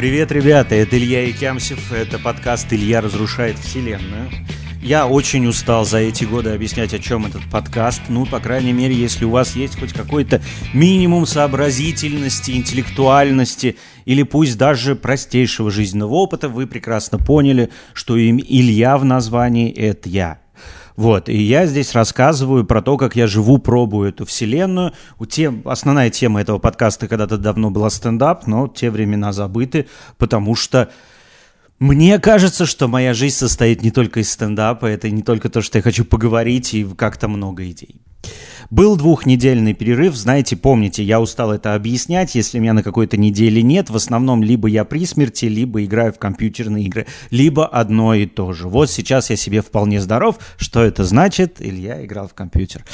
Привет, ребята, это Илья Икямсев, это подкаст «Илья разрушает вселенную». Я очень устал за эти годы объяснять, о чем этот подкаст. Ну, по крайней мере, если у вас есть хоть какой-то минимум сообразительности, интеллектуальности или пусть даже простейшего жизненного опыта, вы прекрасно поняли, что им Илья в названии – это я. Вот, и я здесь рассказываю про то, как я живу, пробую эту вселенную. У тем, основная тема этого подкаста когда-то давно была стендап, но те времена забыты, потому что мне кажется, что моя жизнь состоит не только из стендапа, это не только то, что я хочу поговорить и как-то много идей. Был двухнедельный перерыв, знаете, помните, я устал это объяснять, если меня на какой-то неделе нет, в основном либо я при смерти, либо играю в компьютерные игры, либо одно и то же. Вот сейчас я себе вполне здоров, что это значит? Илья играл в компьютер.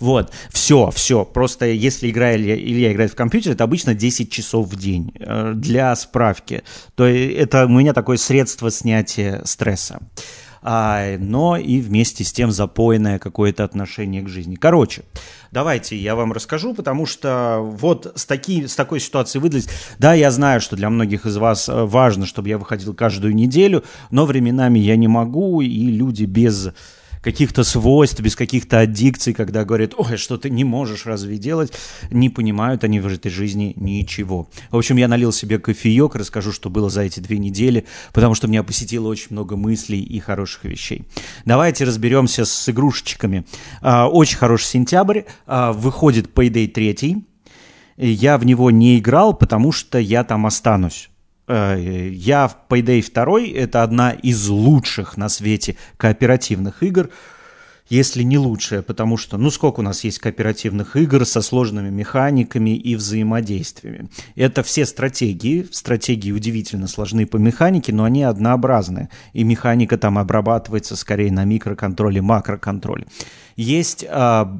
Вот, все, все, просто если игра Илья, Илья играет в компьютер, это обычно 10 часов в день. Э, для справки, то это у меня такое средство снятия стресса но и вместе с тем запойное какое-то отношение к жизни. Короче, давайте я вам расскажу, потому что вот с, таки, с такой ситуацией выдались. Да, я знаю, что для многих из вас э, важно, чтобы я выходил каждую неделю, но временами я не могу, и люди без каких-то свойств, без каких-то аддикций, когда говорят, ой, что ты не можешь разве делать, не понимают они в этой жизни ничего. В общем, я налил себе кофеек, расскажу, что было за эти две недели, потому что меня посетило очень много мыслей и хороших вещей. Давайте разберемся с игрушечками. А, очень хороший сентябрь, а, выходит Payday 3, я в него не играл, потому что я там останусь. Э, я в Payday 2 это одна из лучших на свете кооперативных игр, если не лучшая, потому что, ну, сколько у нас есть кооперативных игр со сложными механиками и взаимодействиями. Это все стратегии. Стратегии удивительно сложны по механике, но они однообразные. И механика там обрабатывается скорее на микроконтроле, макроконтроле. Есть а,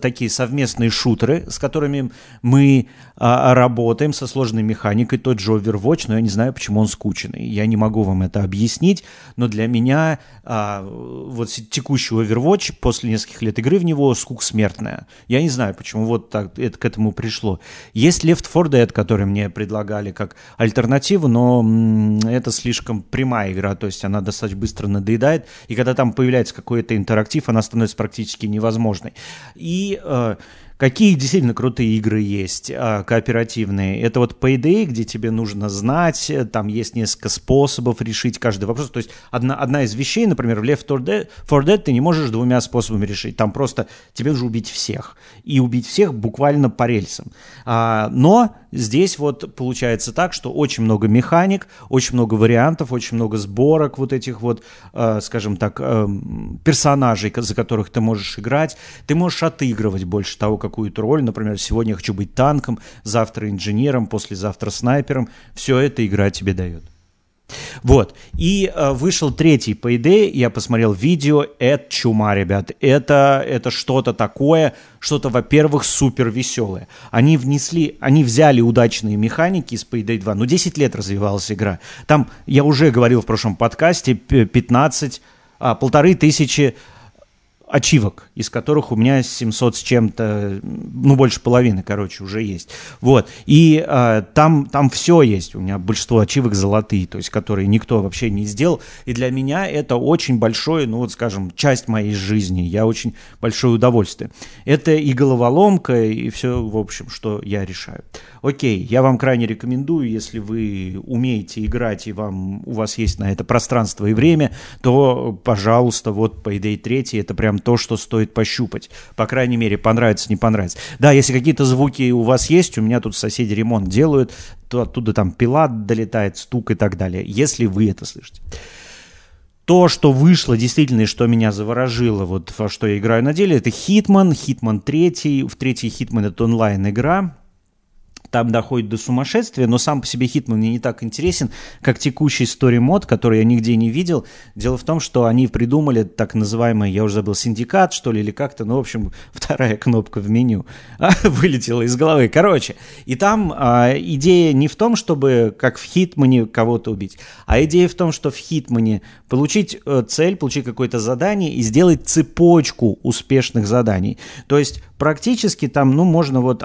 такие совместные шутеры, с которыми мы а, работаем со сложной механикой. Тот же Overwatch, но я не знаю, почему он скучный. Я не могу вам это объяснить, но для меня а, вот текущий Overwatch после нескольких лет игры в него скук смертная. Я не знаю, почему вот так это к этому пришло. Есть Left 4 Dead, который мне предлагали как альтернативу, но это слишком прямая игра, то есть она достаточно быстро надоедает, и когда там появляется какой-то интерактив, она становится практически невозможной. И э, Какие действительно крутые игры есть, а, кооперативные? Это вот Payday, где тебе нужно знать, э, там есть несколько способов решить каждый вопрос. То есть одна, одна из вещей, например, в Left 4 Dead, 4 Dead ты не можешь двумя способами решить. Там просто тебе нужно убить всех. И убить всех буквально по рельсам. А, но здесь вот получается так, что очень много механик, очень много вариантов, очень много сборок вот этих вот, э, скажем так, э, персонажей, за которых ты можешь играть. Ты можешь отыгрывать больше того, как какую-то роль. Например, сегодня я хочу быть танком, завтра инженером, послезавтра снайпером. Все это игра тебе дает. Вот. И э, вышел третий Payday, я посмотрел видео, это чума, ребят. Это, это что-то такое, что-то, во-первых, супер веселое. Они внесли, они взяли удачные механики из Payday 2. Ну, 10 лет развивалась игра. Там, я уже говорил в прошлом подкасте, 15, а, полторы тысячи ачивок, из которых у меня 700 с чем-то, ну, больше половины, короче, уже есть. Вот. И э, там, там все есть. У меня большинство ачивок золотые, то есть, которые никто вообще не сделал. И для меня это очень большое, ну, вот, скажем, часть моей жизни. Я очень большое удовольствие. Это и головоломка, и все, в общем, что я решаю. Окей, я вам крайне рекомендую, если вы умеете играть, и вам, у вас есть на это пространство и время, то, пожалуйста, вот Payday 3, это прям то, что стоит пощупать. По крайней мере, понравится, не понравится. Да, если какие-то звуки у вас есть, у меня тут соседи ремонт делают, то оттуда там пила долетает, стук и так далее, если вы это слышите то, что вышло действительно и что меня заворожило, вот во что я играю на деле, это Hitman, Hitman 3. В третий Hitman это онлайн-игра там доходит до сумасшествия, но сам по себе Хитман мне не так интересен, как текущий story мод, который я нигде не видел. Дело в том, что они придумали так называемый, я уже забыл, синдикат, что ли, или как-то, ну, в общем, вторая кнопка в меню а, вылетела из головы. Короче, и там а, идея не в том, чтобы, как в Хитмане, кого-то убить, а идея в том, что в Хитмане получить э, цель, получить какое-то задание и сделать цепочку успешных заданий. То есть практически там, ну, можно вот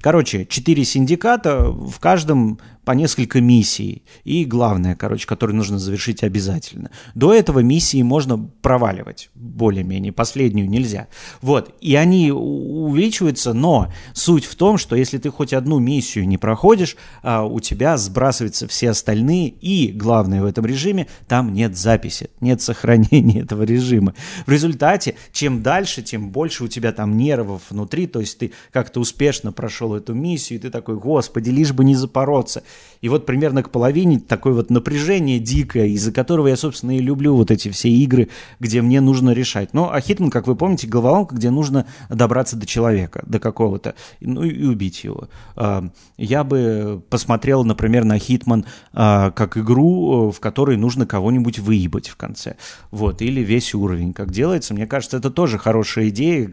Короче, четыре синдиката, в каждом по несколько миссий. И главное, короче, которое нужно завершить обязательно. До этого миссии можно проваливать более-менее, последнюю нельзя. Вот, и они увеличиваются, но суть в том, что если ты хоть одну миссию не проходишь, а у тебя сбрасываются все остальные, и главное в этом режиме, там нет записи, нет сохранения этого режима. В результате, чем дальше, тем больше у тебя там нервов внутри, то есть ты как-то успешно прошел эту миссию, и ты такой, господи, лишь бы не запороться. И вот примерно к половине такое вот напряжение дикое, из-за которого я, собственно, и люблю вот эти все игры, где мне нужно решать. Ну, а Хитман, как вы помните, головоломка, где нужно добраться до человека, до какого-то, ну и убить его. А, я бы посмотрел, например, на Хитман а, как игру, в которой нужно кого-нибудь выебать в конце. Вот, или весь уровень, как делается. Мне кажется, это тоже хорошая идея,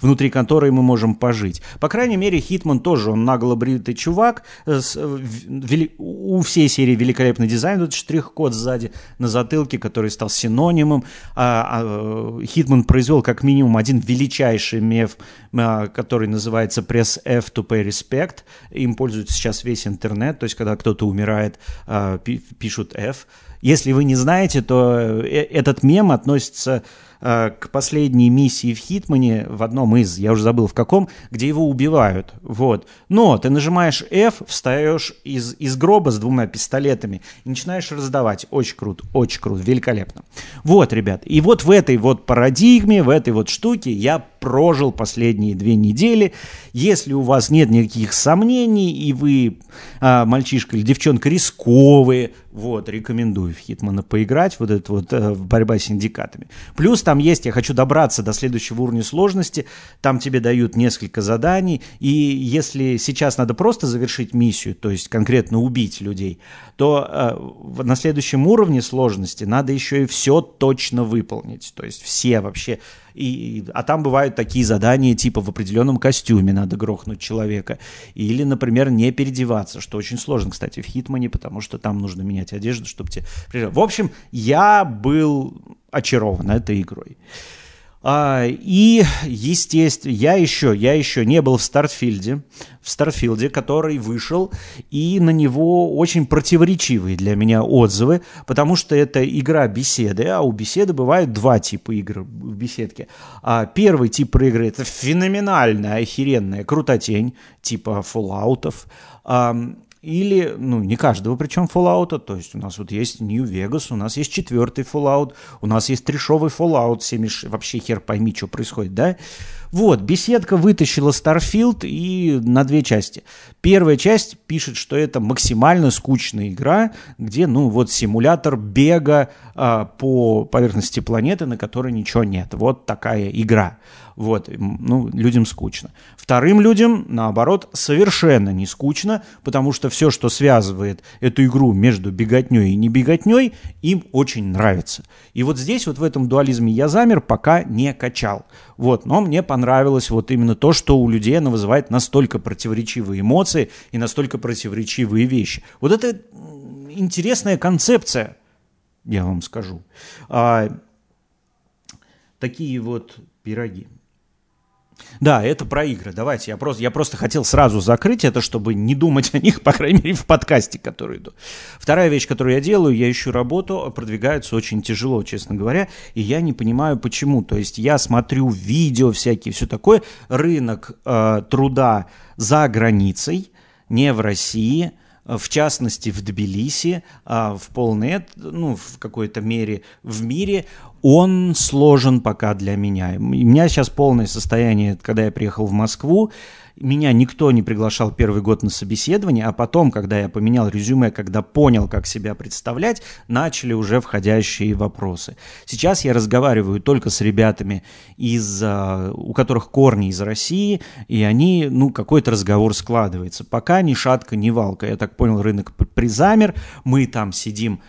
внутри которой мы можем пожить. По крайней мере, Хитман тоже, он нагло бритый чувак, с, вели... у всей серии великолепный дизайн, тут штрих-код сзади на затылке, который стал синонимом. А, а, Хитман произвел как минимум один величайший меф, а, который называется Press F to Pay Respect. Им пользуется сейчас весь интернет, то есть когда кто-то умирает, а, пишут F. Если вы не знаете, то э, этот мем относится Э, к последней миссии в Хитмане, в одном из, я уже забыл в каком, где его убивают. Вот. Но ты нажимаешь F, встаешь из, из гроба с двумя пистолетами и начинаешь раздавать. Очень круто, очень круто, великолепно. Вот, ребят, и вот в этой вот парадигме, в этой вот штуке я прожил последние две недели. Если у вас нет никаких сомнений, и вы а, мальчишка или девчонка рисковые, вот, рекомендую в Хитмана поиграть, вот это вот э, борьба с синдикатами. Плюс там есть, я хочу добраться до следующего уровня сложности, там тебе дают несколько заданий, и если сейчас надо просто завершить миссию, то есть конкретно убить людей, то э, на следующем уровне сложности надо еще и все точно выполнить, то есть все вообще и, а там бывают такие задания, типа в определенном костюме надо грохнуть человека. Или, например, не переодеваться, что очень сложно, кстати, в Hitman е, потому что там нужно менять одежду, чтобы тебе... В общем, я был очарован этой игрой. А, и, естественно, я еще, я еще не был в Starfield е, в Starfield е, который вышел, и на него очень противоречивые для меня отзывы, потому что это игра Bethesda, а у Bethesda бывают два типа игр в беседке. А первый тип игры это феноменальная, охеренная крутотень, типа Fallout'ов, или, ну, не каждого, причем Fallout, то есть у нас вот есть New Vegas, у нас есть четвертый Fallout, у нас есть трешовый Fallout, 70, вообще хер пойми, что происходит, да? Вот, беседка вытащила Starfield и на две части. Первая часть пишет, что это максимально скучная игра, где, ну, вот симулятор бега а, по поверхности планеты, на которой ничего нет. Вот такая игра. Вот, ну, людям скучно. Вторым людям, наоборот, совершенно не скучно, потому что все, что связывает эту игру между беготней и не беготней, им очень нравится. И вот здесь, вот в этом дуализме я замер, пока не качал. Вот, но мне понравилось вот именно то, что у людей она вызывает настолько противоречивые эмоции и настолько противоречивые вещи. Вот это интересная концепция, я вам скажу. А, такие вот пироги. Да, это про игры. Давайте, я просто, я просто хотел сразу закрыть это, чтобы не думать о них, по крайней мере, в подкасте, который иду. Вторая вещь, которую я делаю, я ищу работу, продвигаются очень тяжело, честно говоря, и я не понимаю, почему. То есть я смотрю видео всякие, все такое, рынок э, труда за границей, не в России, в частности в Тбилиси, а в полной, ну, в какой-то мере в мире, он сложен пока для меня. У меня сейчас полное состояние, когда я приехал в Москву, меня никто не приглашал первый год на собеседование, а потом, когда я поменял резюме, когда понял, как себя представлять, начали уже входящие вопросы. Сейчас я разговариваю только с ребятами, из, у которых корни из России, и они, ну, какой-то разговор складывается. Пока ни шатка, ни валка. Я так понял, рынок призамер, мы там сидим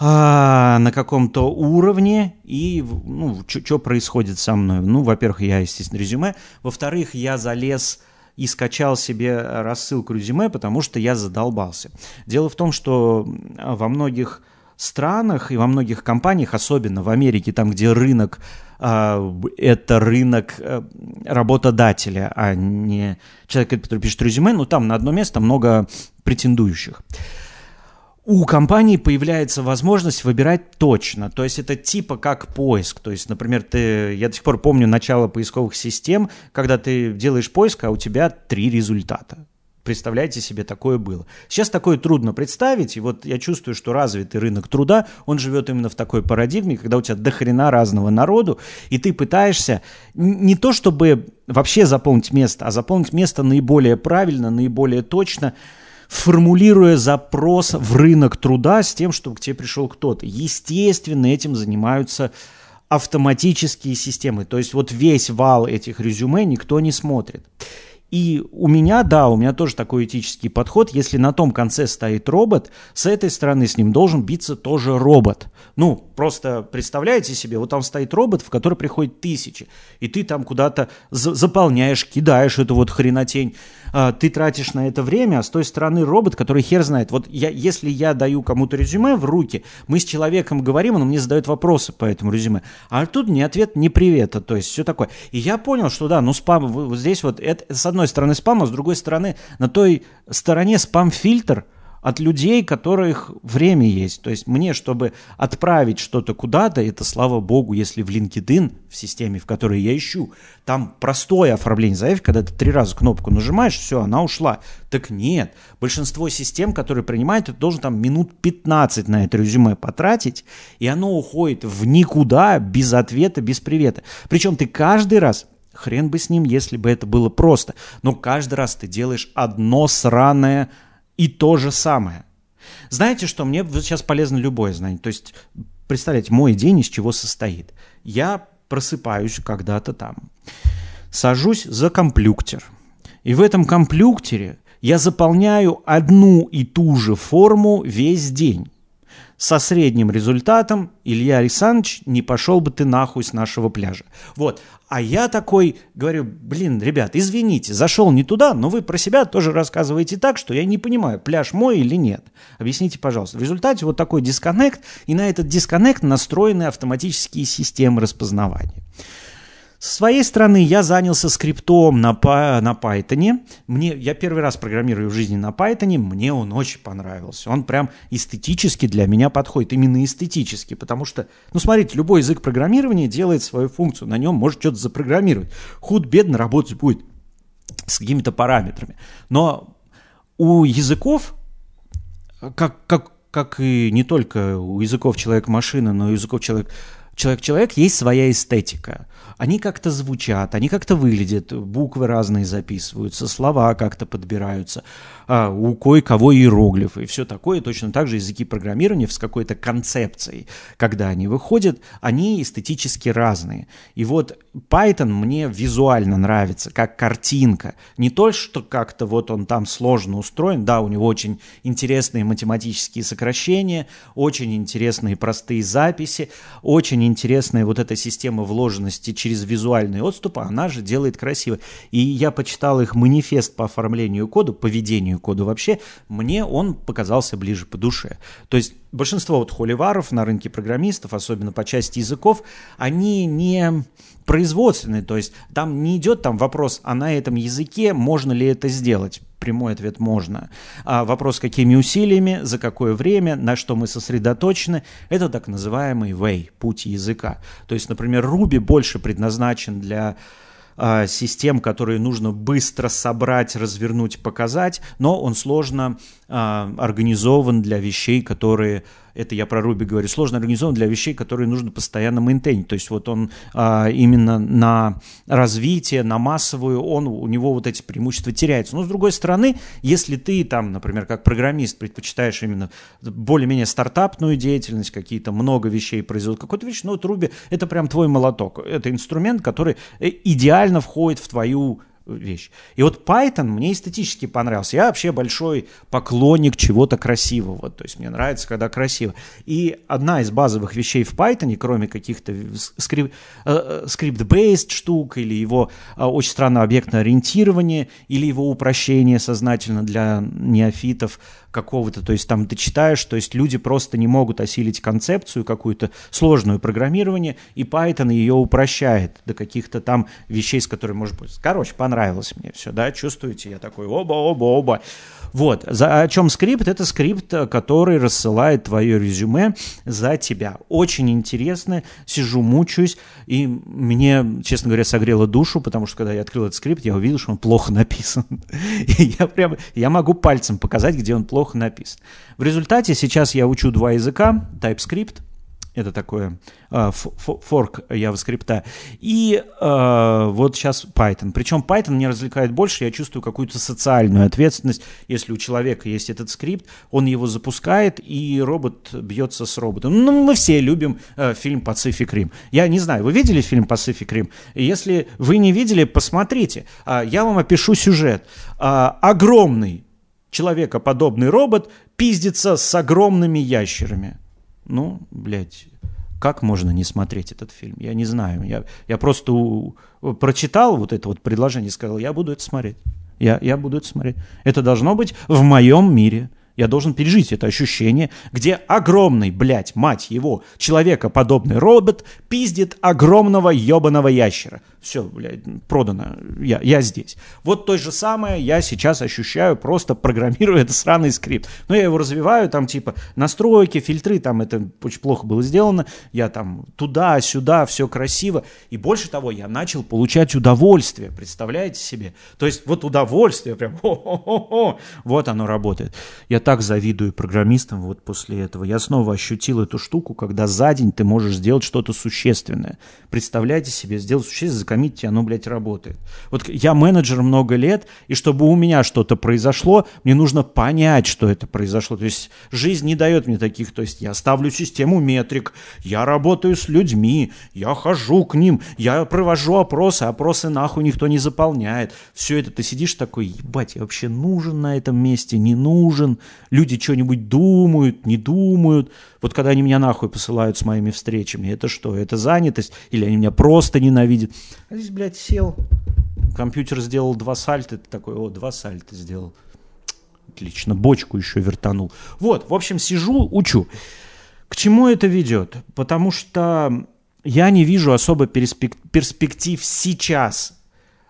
а, на каком-то уровне и ну, что происходит со мной. Ну, во-первых, я, естественно, резюме. Во-вторых, я залез и скачал себе рассылку резюме, потому что я задолбался. Дело в том, что во многих странах и во многих компаниях, особенно в Америке, там, где рынок э, это рынок э, работодателя, а не человека, который пишет резюме, ну там на одно место много претендующих у компании появляется возможность выбирать точно. То есть это типа как поиск. То есть, например, ты, я до сих пор помню начало поисковых систем, когда ты делаешь поиск, а у тебя три результата. Представляете себе, такое было. Сейчас такое трудно представить, и вот я чувствую, что развитый рынок труда, он живет именно в такой парадигме, когда у тебя дохрена разного народу, и ты пытаешься не то чтобы вообще заполнить место, а заполнить место наиболее правильно, наиболее точно, формулируя запрос в рынок труда с тем, чтобы к тебе пришел кто-то. Естественно, этим занимаются автоматические системы. То есть вот весь вал этих резюме никто не смотрит. И у меня, да, у меня тоже такой этический подход. Если на том конце стоит робот, с этой стороны с ним должен биться тоже робот. Ну, просто представляете себе, вот там стоит робот, в который приходит тысячи, и ты там куда-то заполняешь, кидаешь эту вот хренотень, а, ты тратишь на это время, а с той стороны робот, который хер знает. Вот я, если я даю кому-то резюме в руки, мы с человеком говорим, он мне задает вопросы по этому резюме, а тут ни ответ, ни привета, то есть все такое. И я понял, что да, ну спам, вот здесь вот, это с одной стороны спам, а с другой стороны на той стороне спам-фильтр – от людей, которых время есть. То есть мне, чтобы отправить что-то куда-то, это слава богу, если в LinkedIn, в системе, в которой я ищу, там простое оформление заявки, когда ты три раза кнопку нажимаешь, все, она ушла. Так нет, большинство систем, которые принимают, ты должен там минут 15 на это резюме потратить, и оно уходит в никуда, без ответа, без привета. Причем ты каждый раз Хрен бы с ним, если бы это было просто. Но каждый раз ты делаешь одно сраное и то же самое. Знаете что, мне сейчас полезно любое знание. То есть, представляете, мой день из чего состоит. Я просыпаюсь когда-то там, сажусь за компьютер, и в этом компьютере я заполняю одну и ту же форму весь день со средним результатом Илья Александрович, не пошел бы ты нахуй с нашего пляжа. Вот. А я такой говорю, блин, ребят, извините, зашел не туда, но вы про себя тоже рассказываете так, что я не понимаю, пляж мой или нет. Объясните, пожалуйста. В результате вот такой дисконнект, и на этот дисконнект настроены автоматические системы распознавания. С своей стороны я занялся скриптом на, на Python. Мне, я первый раз программирую в жизни на Python, мне он очень понравился. Он прям эстетически для меня подходит, именно эстетически, потому что, ну смотрите, любой язык программирования делает свою функцию, на нем может что-то запрограммировать. Худ-бедно работать будет с какими-то параметрами. Но у языков, как, как, как и не только у языков человек-машина, но и у языков человек человек-человек есть своя эстетика. Они как-то звучат, они как-то выглядят, буквы разные записываются, слова как-то подбираются, а, у кое-кого иероглифы и все такое. Точно так же языки программирования с какой-то концепцией, когда они выходят, они эстетически разные. И вот Python мне визуально нравится, как картинка. Не то, что как-то вот он там сложно устроен, да, у него очень интересные математические сокращения, очень интересные простые записи, очень интересная вот эта система вложенности через визуальные отступы, она же делает красиво. И я почитал их манифест по оформлению кода, по ведению кода вообще, мне он показался ближе по душе. То есть большинство вот холиваров на рынке программистов, особенно по части языков, они не производственные, то есть там не идет там вопрос, а на этом языке можно ли это сделать? Прямой ответ можно. А вопрос, какими усилиями, за какое время, на что мы сосредоточены, это так называемый way, путь языка. То есть, например, Ruby больше предназначен для а, систем, которые нужно быстро собрать, развернуть, показать, но он сложно а, организован для вещей, которые это я про Руби говорю, сложно организован для вещей, которые нужно постоянно мейнтейнить. То есть вот он а, именно на развитие, на массовую, он, у него вот эти преимущества теряются. Но с другой стороны, если ты там, например, как программист предпочитаешь именно более-менее стартапную деятельность, какие-то много вещей производят, какую-то вещь, ну вот Руби это прям твой молоток. Это инструмент, который э, идеально входит в твою вещь. И вот Python мне эстетически понравился. Я вообще большой поклонник чего-то красивого. То есть мне нравится, когда красиво. И одна из базовых вещей в Python, кроме каких-то скрип, э, скрипт-based штук или его э, очень странное объектное ориентирование, или его упрощение сознательно для неофитов, какого-то, то есть там ты читаешь, то есть люди просто не могут осилить концепцию какую-то сложную программирование, и Python ее упрощает до каких-то там вещей, с которыми может быть. Короче, понравилось мне все, да, чувствуете, я такой оба-оба-оба. Вот, за, о чем скрипт? Это скрипт, который рассылает твое резюме за тебя. Очень интересно, сижу, мучаюсь, и мне, честно говоря, согрело душу, потому что когда я открыл этот скрипт, я увидел, что он плохо написан. И я прямо, я могу пальцем показать, где он плохо написан. В результате сейчас я учу два языка, TypeScript это такое э, форк JavaScript. И э, вот сейчас Python. Причем Python меня развлекает больше, я чувствую какую-то социальную ответственность. Если у человека есть этот скрипт, он его запускает, и робот бьется с роботом. Ну, мы все любим э, фильм Pacific Rim. Я не знаю, вы видели фильм Pacific Rim? Если вы не видели, посмотрите. Э, я вам опишу сюжет. Э, огромный человекоподобный робот пиздится с огромными ящерами. Ну, блядь, как можно не смотреть этот фильм? Я не знаю. Я, я просто у, прочитал вот это вот предложение и сказал, я буду это смотреть. Я, я буду это смотреть. Это должно быть в моем мире. Я должен пережить это ощущение, где огромный, блядь, мать его, человекоподобный робот пиздит огромного ебаного ящера. Все, блядь, продано, я, я здесь. Вот то же самое я сейчас ощущаю, просто программируя этот сраный скрипт. Но я его развиваю, там типа настройки, фильтры, там это очень плохо было сделано. Я там туда-сюда, все красиво. И больше того, я начал получать удовольствие, представляете себе? То есть вот удовольствие, прям, хо-хо-хо, вот оно работает. Я так завидую программистам вот после этого. Я снова ощутил эту штуку, когда за день ты можешь сделать что-то существенное. Представляете себе, сделать существенное, закоммитить, оно, блядь, работает. Вот я менеджер много лет, и чтобы у меня что-то произошло, мне нужно понять, что это произошло. То есть жизнь не дает мне таких, то есть я ставлю систему метрик, я работаю с людьми, я хожу к ним, я провожу опросы, опросы нахуй никто не заполняет. Все это ты сидишь такой, ебать, я вообще нужен на этом месте, не нужен люди что-нибудь думают, не думают. Вот когда они меня нахуй посылают с моими встречами, это что? Это занятость? Или они меня просто ненавидят? А здесь, блядь, сел, компьютер сделал два сальта, ты такой, о, два сальта сделал. Отлично, бочку еще вертанул. Вот, в общем, сижу, учу. К чему это ведет? Потому что я не вижу особо перспектив сейчас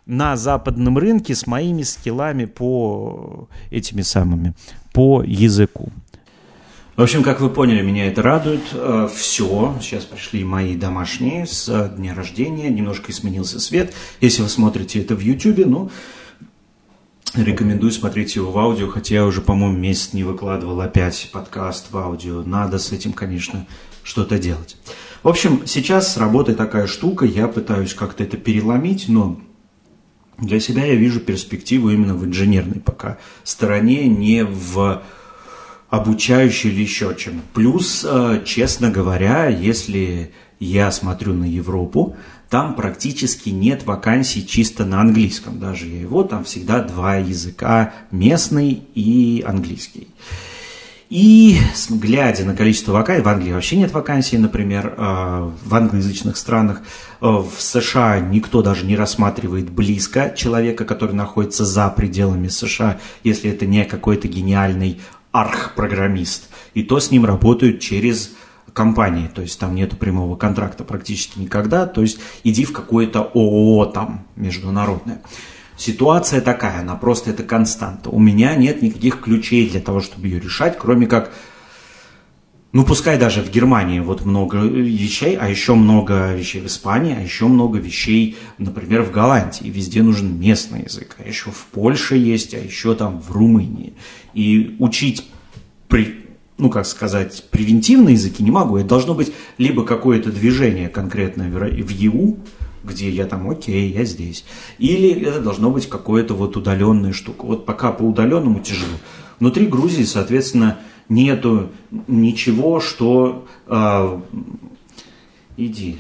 на западном рынке с моими скиллами по этими самыми, по языку. В общем, как вы поняли, меня это радует. Э, Все, сейчас пришли мои домашние с дня рождения, немножко изменился свет. Если вы смотрите это в YouTube, ну, рекомендую смотреть его в аудио, хотя я уже, по-моему, месяц не выкладывал опять подкаст в аудио. Надо с этим, конечно, что-то делать. В общем, сейчас работает такая штука, я пытаюсь как-то это переломить, но для себя я вижу перспективу именно в инженерной пока стороне, не в обучающей или еще чем. Плюс, э, честно говоря, если я смотрю на Европу, там практически нет вакансий чисто на английском. Даже я его, там всегда два языка, местный и английский. И глядя на количество вакансий, в Англии вообще нет вакансий, например, э, в англоязычных странах, э, в США никто даже не рассматривает близко человека, который находится за пределами США, если это не какой-то гениальный арх-программист. И то с ним работают через компании, то есть там нету прямого контракта практически никогда, то есть иди в какое-то ООО там международное. Ситуация такая, она просто это константа. У меня нет никаких ключей для того, чтобы ее решать, кроме как, ну пускай даже в Германии вот много вещей, а еще много вещей в Испании, а еще много вещей, например, в Голландии. Везде нужен местный язык, а еще в Польше есть, а еще там в Румынии. И учить при, ну, как сказать, превентивные языки не могу. Это должно быть либо какое-то движение конкретное в ЕУ, где я там, окей, я здесь. Или это должно быть какое-то вот удаленная штука. Вот пока по удаленному тяжело. Внутри Грузии, соответственно, нету ничего, что... Э, иди,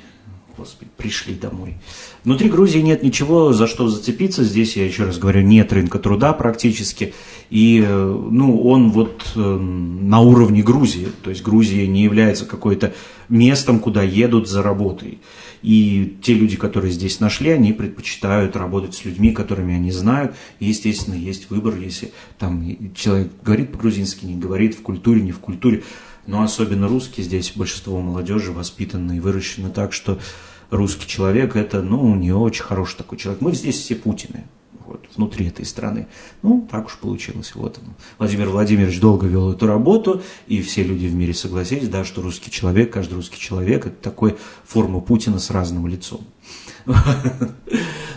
господи, пришли домой. Внутри Грузии нет ничего, за что зацепиться. Здесь, я еще раз говорю, нет рынка труда практически. И ну, он вот э, на уровне Грузии. То есть Грузия не является какой-то местом, куда едут за работой. И те люди, которые здесь нашли, они предпочитают работать с людьми, которыми они знают. И, естественно, есть выбор, если там человек говорит по-грузински, не говорит, в культуре, не в культуре. Но особенно русские здесь, большинство молодежи воспитаны и выращены так, что русский человек это, ну, не очень хороший такой человек. Мы здесь все Путины вот, внутри этой страны. Ну, так уж получилось. Вот. Владимир Владимирович долго вел эту работу, и все люди в мире согласились, да, что русский человек, каждый русский человек – это такой форма Путина с разным лицом.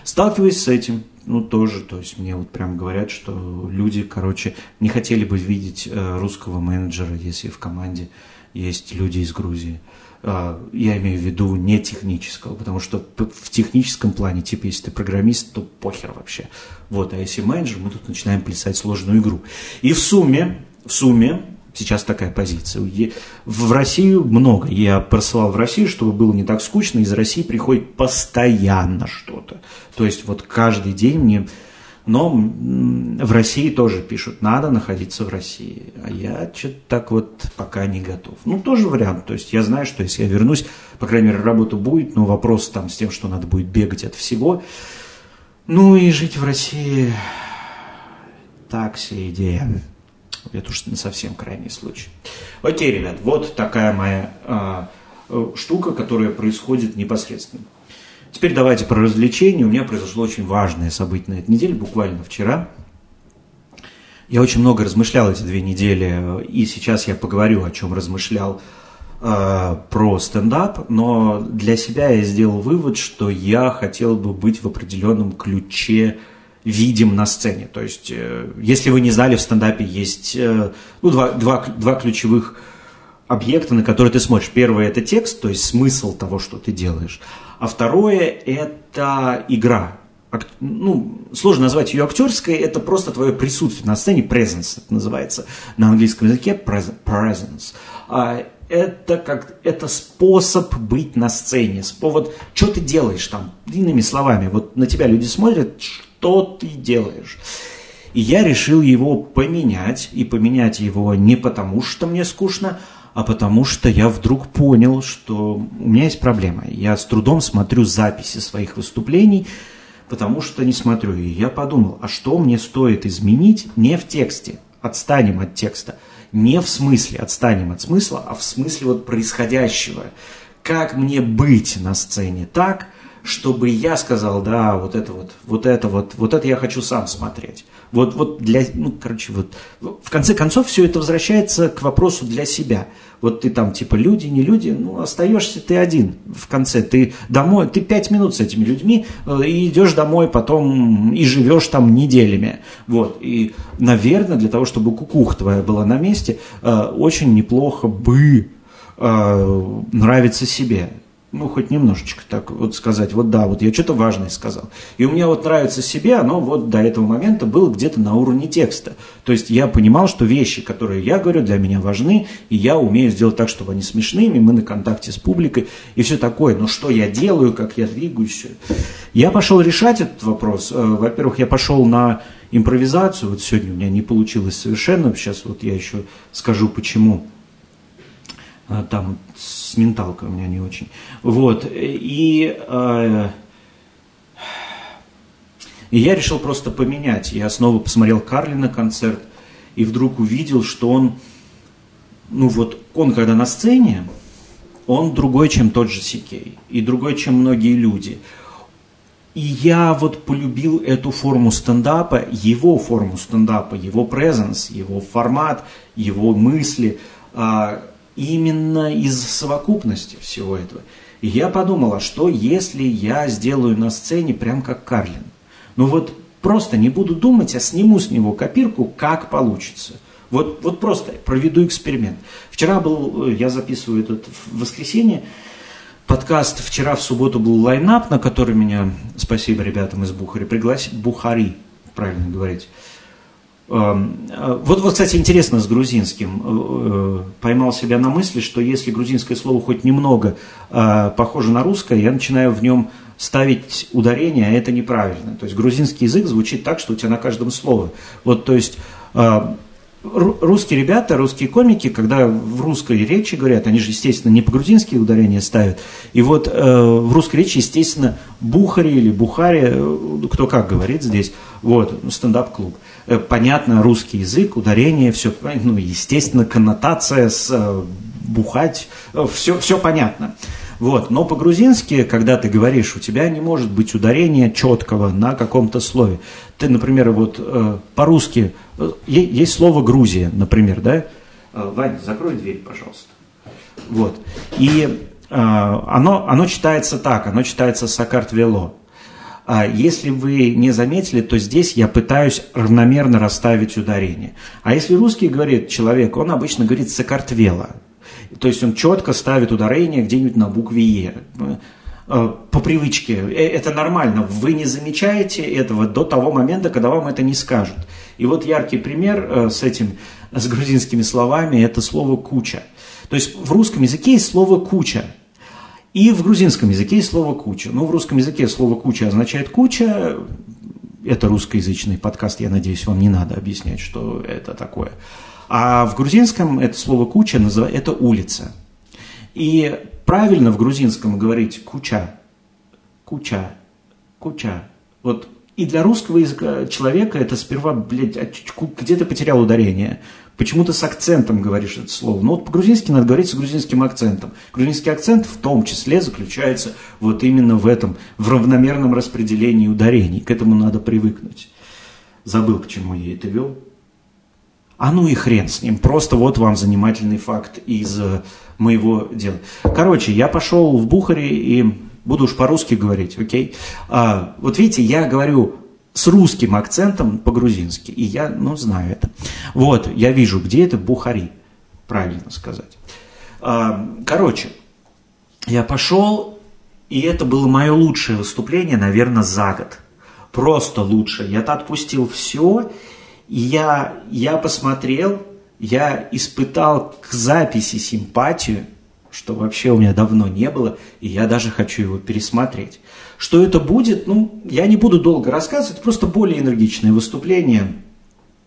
Сталкиваюсь с этим, ну, тоже, то есть мне вот прям говорят, что люди, короче, не хотели бы видеть э, русского менеджера, если в команде есть люди из Грузии. А, я имею в виду не технического, потому что в техническом плане, типа, если ты программист, то похер вообще. Вот, а если менеджер, мы тут начинаем плясать сложную игру. И в сумме, в сумме, сейчас такая позиция. В Россию много. Я просылал в Россию, чтобы было не так скучно. Из России приходит постоянно что-то. То есть вот каждый день мне... Но в России тоже пишут, надо находиться в России. А я что-то так вот пока не готов. Ну, тоже вариант. То есть я знаю, что если я вернусь, по крайней мере, работа будет, но вопрос там с тем, что надо будет бегать от всего. Ну и жить в России так себе идея. Это уж не совсем крайний случай. Окей, ребят, вот такая моя а, э, штука, которая происходит непосредственно. Теперь давайте про развлечения. У меня произошло очень важное событие на этой неделе, буквально вчера. Я очень много размышлял эти две недели, и сейчас я поговорю, о чем размышлял э, про стендап, но для себя я сделал вывод, что я хотел бы быть в определенном ключе видим на сцене. То есть, э, если вы не знали, в стендапе есть э, ну, два, два, два ключевых объекта, на которые ты смотришь. Первое – это текст, то есть смысл того, что ты делаешь. А второе – это игра. Ну, сложно назвать ее актерской, это просто твое присутствие на сцене, presence это называется на английском языке, presence. А это как это способ быть на сцене. Вот что ты делаешь там, длинными словами. Вот на тебя люди смотрят, что ты делаешь? И я решил его поменять, и поменять его не потому, что мне скучно, а потому что я вдруг понял, что у меня есть проблема. Я с трудом смотрю записи своих выступлений, потому что не смотрю. И я подумал, а что мне стоит изменить не в тексте, отстанем от текста, не в смысле, отстанем от смысла, а в смысле вот происходящего. Как мне быть на сцене так, чтобы я сказал, да, вот это вот, вот это вот, вот это я хочу сам смотреть. Вот, вот для, ну, короче, вот, в конце концов все это возвращается к вопросу для себя. Вот ты там типа люди, не люди, ну, остаешься ты один в конце. Ты домой, ты пять минут с этими людьми э, и идешь домой потом и живешь там неделями. Вот, и, наверное, для того, чтобы кукуха твоя была на месте, э, очень неплохо бы э, нравиться себе ну, хоть немножечко так вот сказать, вот да, вот я что-то важное сказал. И у меня вот нравится себе, оно вот до этого момента было где-то на уровне текста. То есть я понимал, что вещи, которые я говорю, для меня важны, и я умею сделать так, чтобы они смешными, мы на контакте с публикой и все такое. Но что я делаю, как я двигаюсь. Я пошел решать этот вопрос. Э, во-первых, я пошел на импровизацию. Вот сегодня у меня не получилось совершенно. Сейчас вот я еще скажу, почему. А, там с менталкой у меня не очень. Вот, и, э, и я решил просто поменять. Я снова посмотрел Карлина концерт и вдруг увидел, что он, ну вот, он когда на сцене, он другой, чем тот же Сикей, и другой, чем многие люди. И я вот полюбил эту форму стендапа, его форму стендапа, его презенс, его формат, его мысли, а, именно из совокупности всего этого. И я подумала, что если я сделаю на сцене прям как Карлин? Ну вот просто не буду думать, а сниму с него копирку, как получится. Вот, вот просто проведу эксперимент. Вчера был, я записываю этот в воскресенье, подкаст вчера в субботу был лайнап, на который меня, спасибо ребятам из Бухари, пригласили, Бухари, правильно говорить, э, вот, вот, кстати, интересно с грузинским. Э, поймал себя на мысли, что если грузинское слово хоть немного э, похоже на русское, я начинаю в нем ставить ударение, а это неправильно. То есть грузинский язык звучит так, что у тебя на каждом слове. Вот, то есть русские ребята, русские комики, когда в русской речи говорят, они же, естественно, не по-грузински ударения ставят. И вот э, в русской речи, естественно, бухари или бухари, э, кто как говорит здесь, вот, стендап-клуб. Э, понятно, русский язык, ударение, все, ну, естественно, коннотация с э, бухать, все, все понятно. Вот. Но по-грузински, когда ты говоришь, у тебя не может быть ударения четкого на каком-то слове. Ты, например, вот э, по-русски, э, есть слово Грузия, например, да? Э, Вань, закрой дверь, пожалуйста. Вот. И э, оно, оно читается так, оно читается Сакартвело. А если вы не заметили, то здесь я пытаюсь равномерно расставить ударение. А если русский говорит человек, он обычно говорит Сакартвела. То есть он четко ставит ударение где-нибудь на букве Е. Э, по привычке. Э, это нормально. Вы не замечаете этого до того момента, когда вам это не скажут. И вот яркий пример э, с этим, с грузинскими словами, это слово «куча». То есть в русском языке есть слово «куча». И в грузинском языке есть слово «куча». Ну, в русском языке слово «куча» означает «куча». Это русскоязычный подкаст, я надеюсь, вам не надо объяснять, что это такое. А в грузинском это слово «куча» называется, это улица. И правильно в грузинском говорить «куча», «куча», «куча». Вот и для русского языка человека это сперва, блядь, где ты потерял ударение? Почему ты с акцентом говоришь это слово? Ну вот по-грузински надо говорить с грузинским акцентом. Грузинский акцент в том числе заключается вот именно в этом, в равномерном распределении ударений. К этому надо привыкнуть. Забыл, к чему я это вел. А ну и хрен с ним. Просто вот вам занимательный факт из э, моего дела. Короче, я пошел в Бухаре и буду уж по-русски говорить, окей? А, вот видите, я говорю с русским акцентом по-грузински, и я, ну, знаю это. Вот, я вижу, где это Бухари, правильно сказать. А, короче, я пошел, и это было мое лучшее выступление, наверное, за год. Просто лучше. Я-то отпустил все, и я, я посмотрел, я испытал к записи симпатию, что вообще у меня давно не было, и я даже хочу его пересмотреть. Что это будет, ну, я не буду долго рассказывать, просто более энергичное выступление.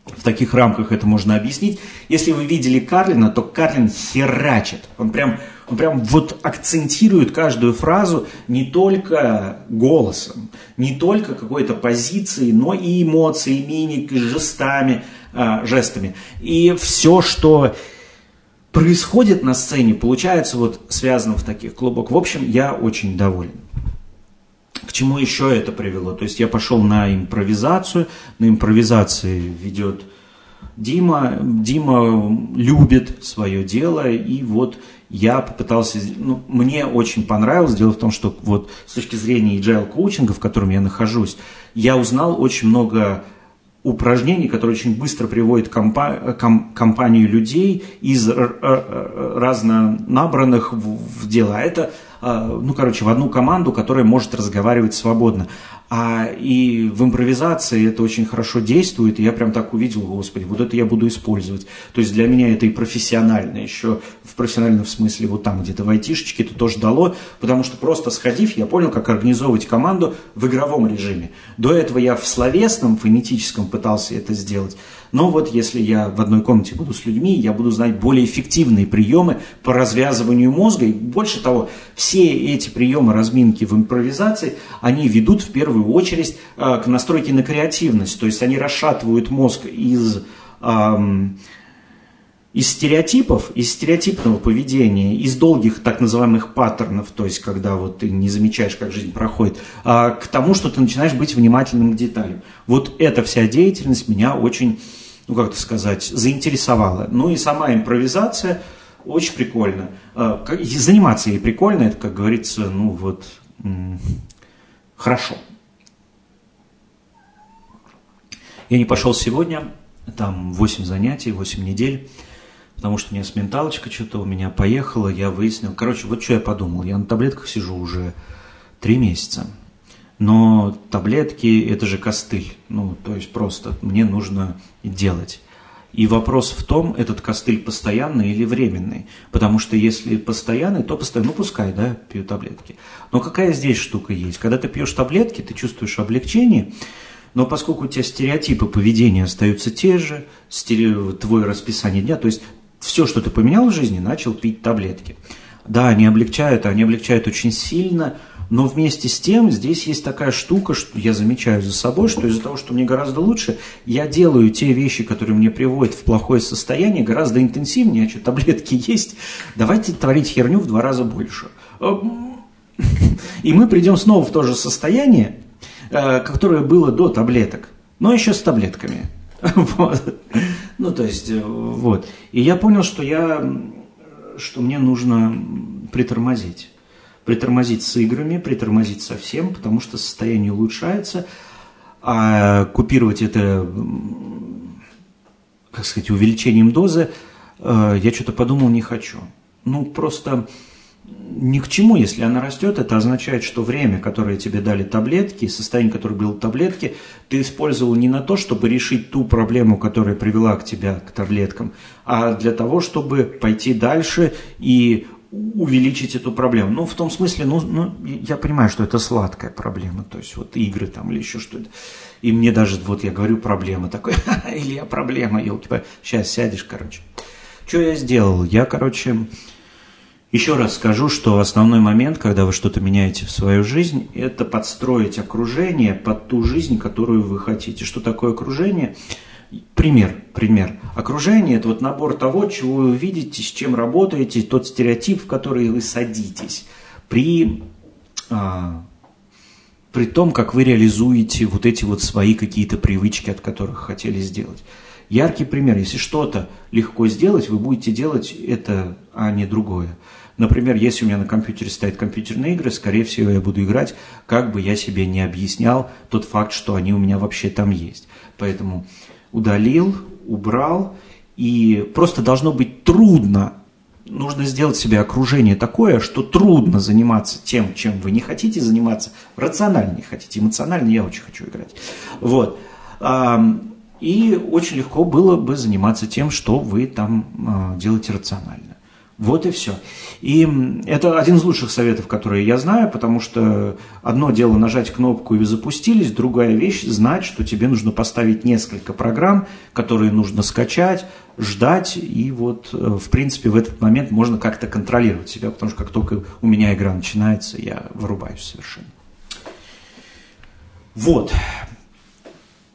В таких рамках это можно объяснить. Если вы видели Карлина, то Карлин херачит. Он прям он прям вот акцентирует каждую фразу не только голосом, не только какой-то позицией, но и эмоцией, мимикой, жестами, э, жестами. И все, что происходит на сцене, получается вот связано в таких клубок. В общем, я очень доволен. Чему еще это привело? То есть я пошел на импровизацию, на импровизации ведет Дима. Дима любит свое дело, и вот я попытался, ну, мне очень понравилось. Дело в том, что вот с точки зрения agile коучинга, в котором я нахожусь, я узнал очень много упражнений, которые очень быстро приводят компа- ком- компанию людей из разно набранных в, в. А это, ну, короче, в одну команду, которая может разговаривать свободно. А, и в импровизации это очень хорошо действует, и я прям так увидел, господи, вот это я буду использовать. То есть для меня это и профессионально, еще в профессиональном смысле, вот там где-то в айтишечке это тоже дало, потому что просто сходив, я понял, как организовывать команду в игровом режиме. До этого я в словесном, фонетическом пытался это сделать, но вот если я в одной комнате буду с людьми, я буду знать более эффективные приемы по развязыванию мозга. И больше того, все эти приемы разминки в импровизации, они ведут в первую очередь э, к настройке на креативность. То есть они расшатывают мозг из... Эм, из стереотипов, из стереотипного поведения, из долгих так называемых паттернов, то есть когда вот ты не замечаешь, как жизнь проходит, а, к тому, что ты начинаешь быть внимательным к деталям. Вот эта вся деятельность меня очень ну как это сказать, заинтересовала. Ну и сама импровизация очень прикольно. А, заниматься ей прикольно, это, как говорится, ну вот, хорошо. Я не пошел сегодня, там 8 занятий, 8 недель, потому что у меня с менталочка что-то у меня поехало, я выяснил. Короче, вот что я подумал. Я на таблетках сижу уже 3 месяца. Но таблетки – это же костыль. Ну, то есть просто мне нужно делать. И вопрос в том, этот костыль постоянный или временный. Потому что если постоянный, то постоянно, ну пускай, да, пью таблетки. Но какая здесь штука есть? Когда ты пьешь таблетки, ты чувствуешь облегчение, но поскольку у тебя стереотипы поведения остаются те же, твое расписание дня, то есть все, что ты поменял в жизни, начал пить таблетки. Да, они облегчают, они облегчают очень сильно, но вместе с тем здесь есть такая штука, что я замечаю за собой, что из-за того, что мне гораздо лучше, я делаю те вещи, которые мне приводят в плохое состояние, гораздо интенсивнее, а что таблетки есть, давайте творить херню в два раза больше. И мы придем снова в то же состояние, э, которое было до таблеток, но еще с таблетками. Вот. Ну, то есть, э, вот. И я понял, что я, что мне нужно притормозить. Притормозить с играми, притормозить со всем, потому что состояние улучшается, а купировать это, как сказать, увеличением дозы, э, я что-то подумал, не хочу. Ну, просто ни к чему, если она растет, это означает, что время, которое тебе дали таблетки, состояние, которое было таблетки, ты использовал не на то, чтобы решить ту проблему, которая привела к тебе к таблеткам, а для того, чтобы пойти дальше и увеличить эту проблему. Ну, в том смысле, ну, ну, я понимаю, что это сладкая проблема, то есть вот игры там или еще что-то. И мне даже, вот я говорю, проблема такой, или я проблема, елки сейчас сядешь, короче. Что я сделал? Я, короче, еще раз скажу, что основной момент, когда вы что-то меняете в свою жизнь, это подстроить окружение под ту жизнь, которую вы хотите. Что такое окружение? Пример, пример. Окружение – это вот набор того, чего вы видите, с чем работаете, тот стереотип, в который вы садитесь при, а, при том, как вы реализуете вот эти вот свои какие-то привычки, от которых хотели сделать. Яркий пример. Если что-то легко сделать, вы будете делать это, а не другое. Например, если у меня на компьютере стоят компьютерные игры, скорее всего, я буду играть, как бы я себе не объяснял тот факт, что они у меня вообще там есть. Поэтому удалил, убрал, и просто должно быть трудно нужно сделать себе окружение такое, что трудно заниматься тем, чем вы не хотите заниматься, рационально не хотите, эмоционально я очень хочу играть. Вот. И очень легко было бы заниматься тем, что вы там а, делаете рационально. Вот и все. И это один из лучших советов, которые я знаю, потому что одно дело нажать кнопку и запустились, другая вещь знать, что тебе нужно поставить несколько программ, которые нужно скачать, ждать, и вот, э, в принципе, в этот момент можно как-то контролировать себя, потому что как только у меня игра начинается, я вырубаюсь совершенно. Вот.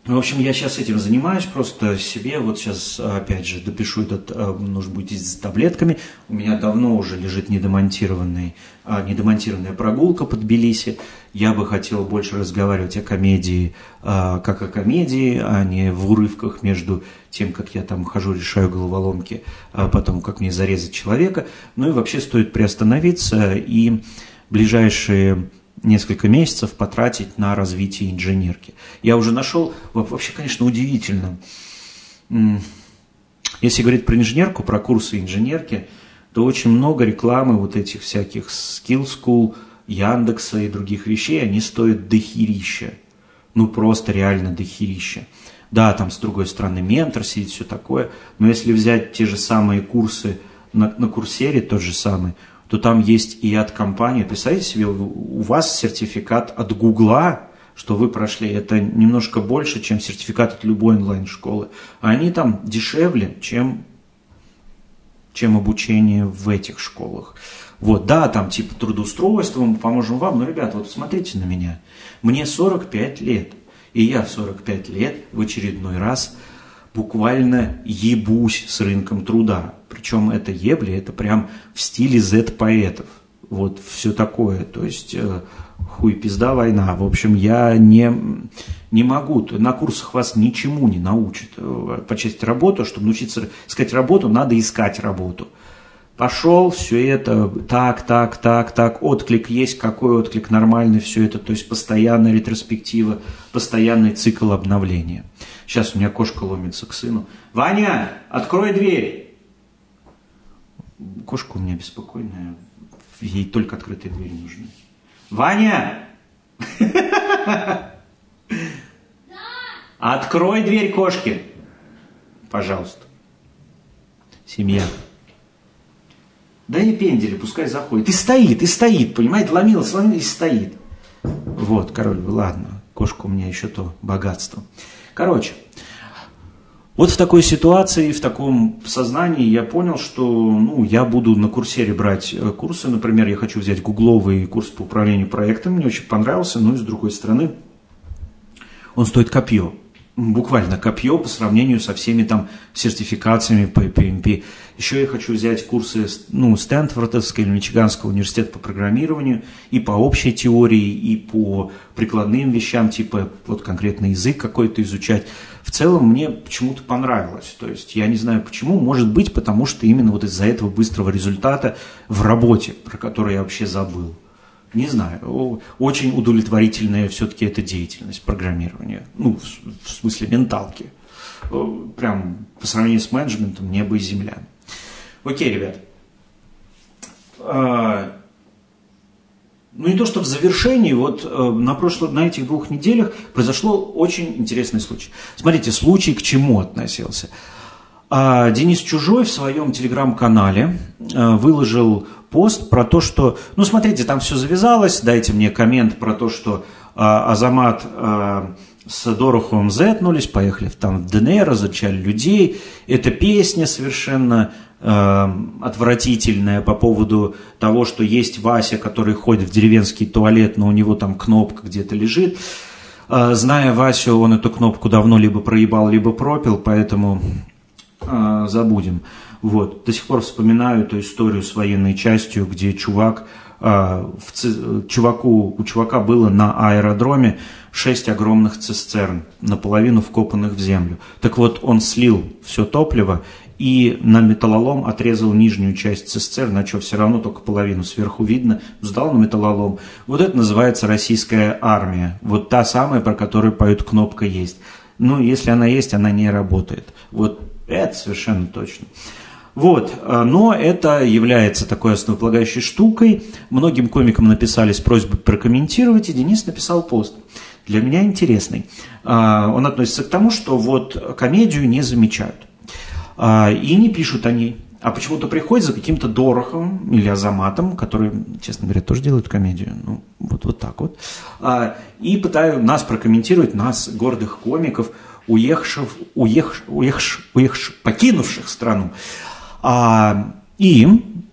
Ну, в общем, я сейчас этим занимаюсь, просто себе вот сейчас, опять же, допишу этот, э, нужно будет с таблетками. У меня давно уже лежит недомонтированный, а, недомонтированная прогулка под Тбилиси. Я бы хотел больше разговаривать о комедии, а, как о комедии, а не в урывках между тем, как я там хожу, решаю головоломки, а потом, как мне зарезать человека. Ну и вообще стоит приостановиться и ближайшие несколько месяцев потратить на развитие инженерки. Я уже нашел, вообще, конечно, удивительно. Если говорить про инженерку, про курсы инженерки, то очень много рекламы вот этих всяких Skill School, Яндекса и других вещей, они стоят дохерища. Ну, просто реально дохерища. Да, там с другой стороны ментор сидит, все такое, но если взять те же самые курсы на, на курсере, тот же самый, то там есть и от компании. Представьте себе, у вас сертификат от Гугла, что вы прошли, это немножко больше, чем сертификат от любой онлайн-школы. А они там дешевле, чем, чем обучение в этих школах. Вот, да, там типа трудоустройство, мы поможем вам, но, ребята, вот смотрите на меня. Мне 45 лет, и я в 45 лет в очередной раз буквально ебусь с рынком труда. Причем это ебли, это прям в стиле Z-поэтов. Вот все такое. То есть э, хуй пизда война. В общем, я не, не могу. На курсах вас ничему не научат. Э, по части чтобы научиться искать работу, надо искать работу. Пошел, все это, так, так, так, так, отклик есть, какой отклик, нормальный все это, то есть постоянная ретроспектива, постоянный цикл обновления. Сейчас у меня кошка ломится к сыну. Ваня, открой дверь! Кошка у меня беспокойная, ей только открытые двери нужны. Ваня! Открой дверь кошки. Пожалуйста. Семья. Да не пендели, пускай заходит. И стоит, и стоит, понимаете, ломила, сломила и стоит. Вот, король, ладно, кошка у меня еще то богатство. Короче, вот в такой ситуации, в таком сознании я понял, что ну, я буду на курсере брать э, курсы. Например, я хочу взять гугловый курс по управлению проектом. Мне очень понравился, но и с другой стороны, он стоит копье буквально копье по сравнению со всеми там сертификациями по PMP. Еще я хочу взять курсы ну, Стэнфордовского или Мичиганского университета по программированию и по общей теории, и по прикладным вещам, типа вот конкретно язык какой-то изучать. В целом мне почему-то понравилось. То есть я не знаю почему, может быть, потому что именно вот из-за этого быстрого результата в работе, про который я вообще забыл. Не знаю, очень удовлетворительная все-таки эта деятельность программирования, ну, в, смысле менталки. Прям по сравнению с менеджментом небо и земля. Окей, ребят. А, ну не то, что в завершении, вот э, на, прошлых, на этих двух неделях произошло очень интересный случай. Смотрите, случай к чему относился. А Денис Чужой в своем телеграм-канале э, выложил пост про то, что, ну смотрите, там все завязалось, дайте мне коммент про то, что а, Азамат с Дороховым зетнулись, поехали там в ДНР, разучали людей. Эта песня совершенно э, отвратительная по поводу того, что есть Вася, который ходит в деревенский туалет, но у него там кнопка где-то лежит. Э, зная Васю, он эту кнопку давно либо проебал, либо пропил, поэтому э, забудем. Вот. До сих пор вспоминаю эту историю с военной частью, где чувак, э, в, чуваку, у чувака было на аэродроме шесть огромных цистерн, наполовину вкопанных в землю. Так вот, он слил все топливо и на металлолом отрезал нижнюю часть цистерн, на что все равно только половину сверху видно, сдал на металлолом. Вот это называется российская армия. Вот та самая, про которую поют кнопка «Есть». Ну, если она есть, она не работает. Вот это совершенно точно. Вот, э, но это является такой основополагающей штукой. Многим комикам написали с просьбой прокомментировать, и Денис написал пост. Для меня интересный. Э, он относится к тому, что вот комедию не замечают. Э, и не пишут они, а почему-то приходят за каким-то Дороховым или Азаматом, который, честно говоря, тоже делают комедию. Ну, вот, вот так вот. И пытают нас прокомментировать, нас, гордых комиков, уехавших, уех, уех, уех, покинувших страну. А, и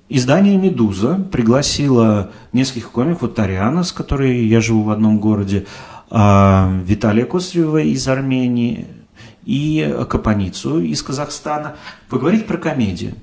издание «Медуза» пригласило нескольких комиков, вот Тариана, с которой я живу в одном городе, а, Виталия Косарева из Армении и Капаницу из Казахстана поговорить про комедию.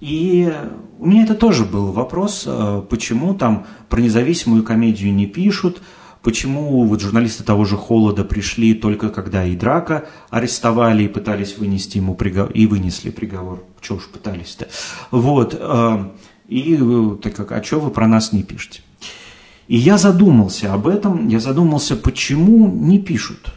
И у меня это тоже был вопрос, а, почему там про независимую комедию не пишут, Почему вот журналисты того же «Холода» пришли только когда и Драка арестовали и пытались вынести ему приговор, и вынесли приговор. Чего уж пытались-то. Вот. Э, и э, так как, а что вы про нас не пишете? И я задумался об этом, я задумался, почему не пишут.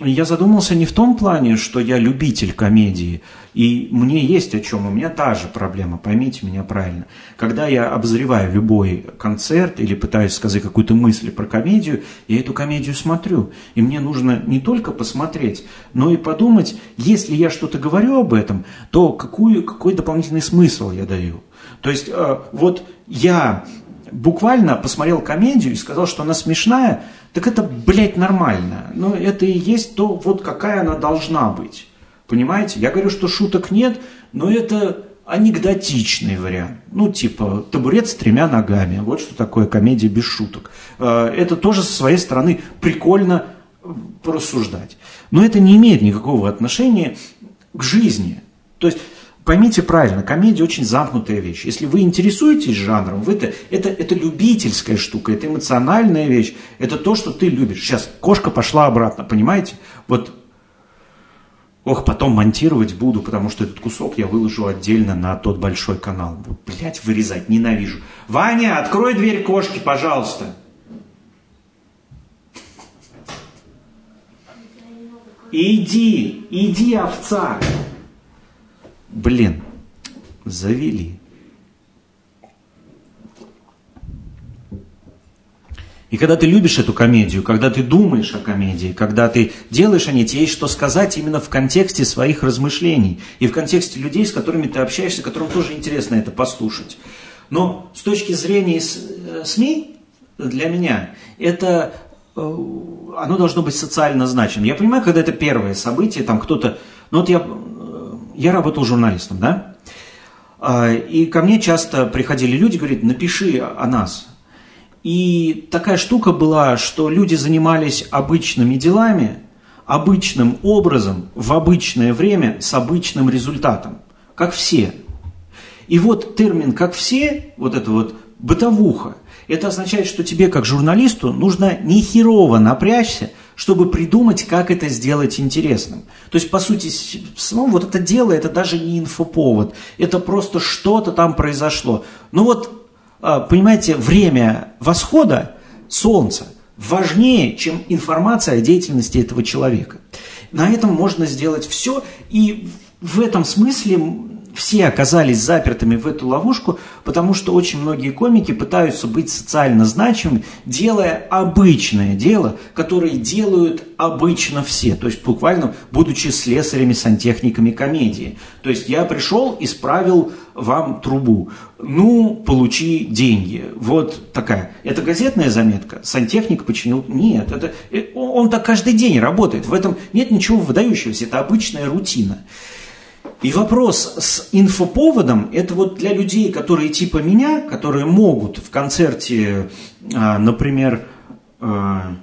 Я задумался не в том плане, что я любитель комедии, и мне есть о чем, у меня та же проблема, поймите меня правильно. Когда я обозреваю любой концерт или пытаюсь сказать какую-то мысль про комедию, я эту комедию смотрю. И мне нужно не только посмотреть, но и подумать, если я что-то говорю об этом, то какую, какой дополнительный смысл я даю. То есть э, вот я буквально посмотрел комедию и сказал, что она смешная, так это, блядь, нормально. Но это и есть то, вот какая она должна быть. Понимаете? Я говорю, что шуток нет, но это анекдотичный вариант. Ну, типа, табурет с тремя ногами. Вот что такое комедия без шуток. Э, это тоже со своей стороны прикольно порассуждать. Но это не имеет никакого отношения к жизни. То есть, поймите правильно, комедия очень замкнутая вещь. Если вы интересуетесь жанром, вы это, это, это любительская штука, это эмоциональная вещь, это то, что ты любишь. Сейчас кошка пошла обратно, понимаете? Вот Ох, потом монтировать буду, потому что этот кусок я выложу отдельно на тот большой канал. Блять, вырезать ненавижу. Ваня, открой дверь кошки, пожалуйста. Иди, иди, овца. Блин, завели. И когда ты любишь эту комедию, когда ты думаешь о комедии, когда ты делаешь о ней, тебе есть что сказать именно в контексте своих размышлений и в контексте людей, с которыми ты общаешься, которым тоже интересно это послушать. Но с точки зрения э, СМИ, для меня, это э, оно должно быть социально значимым. Я понимаю, когда это первое событие, там кто-то... Ну вот я, я работал журналистом, да? А, и ко мне часто приходили люди, говорят, напиши о нас. И такая штука была, что люди занимались обычными делами, обычным образом, в обычное время, с обычным результатом, как все. И вот термин «как все», вот это вот бытовуха, это означает, что тебе, как журналисту, нужно не херово напрячься, чтобы придумать, как это сделать интересным. То есть, по сути, ну, вот это дело, это даже не инфоповод, это просто что-то там произошло. Ну вот а, понимаете, время восхода Солнца важнее, чем информация о деятельности этого человека. На этом можно сделать все, и в этом смысле все оказались запертыми в эту ловушку, потому что очень многие комики пытаются быть социально значимыми, делая обычное дело, которое делают обычно все, то есть буквально будучи слесарями, сантехниками комедии. То есть я пришел, исправил вам трубу. Ну, получи деньги. Вот такая. Это газетная заметка. Сантехник починил. Нет, это, э, он так каждый день работает. В этом нет ничего выдающегося. Это обычная рутина. И вопрос с инфоповодом, это вот для людей, которые типа меня, которые могут в концерте, а, например, а,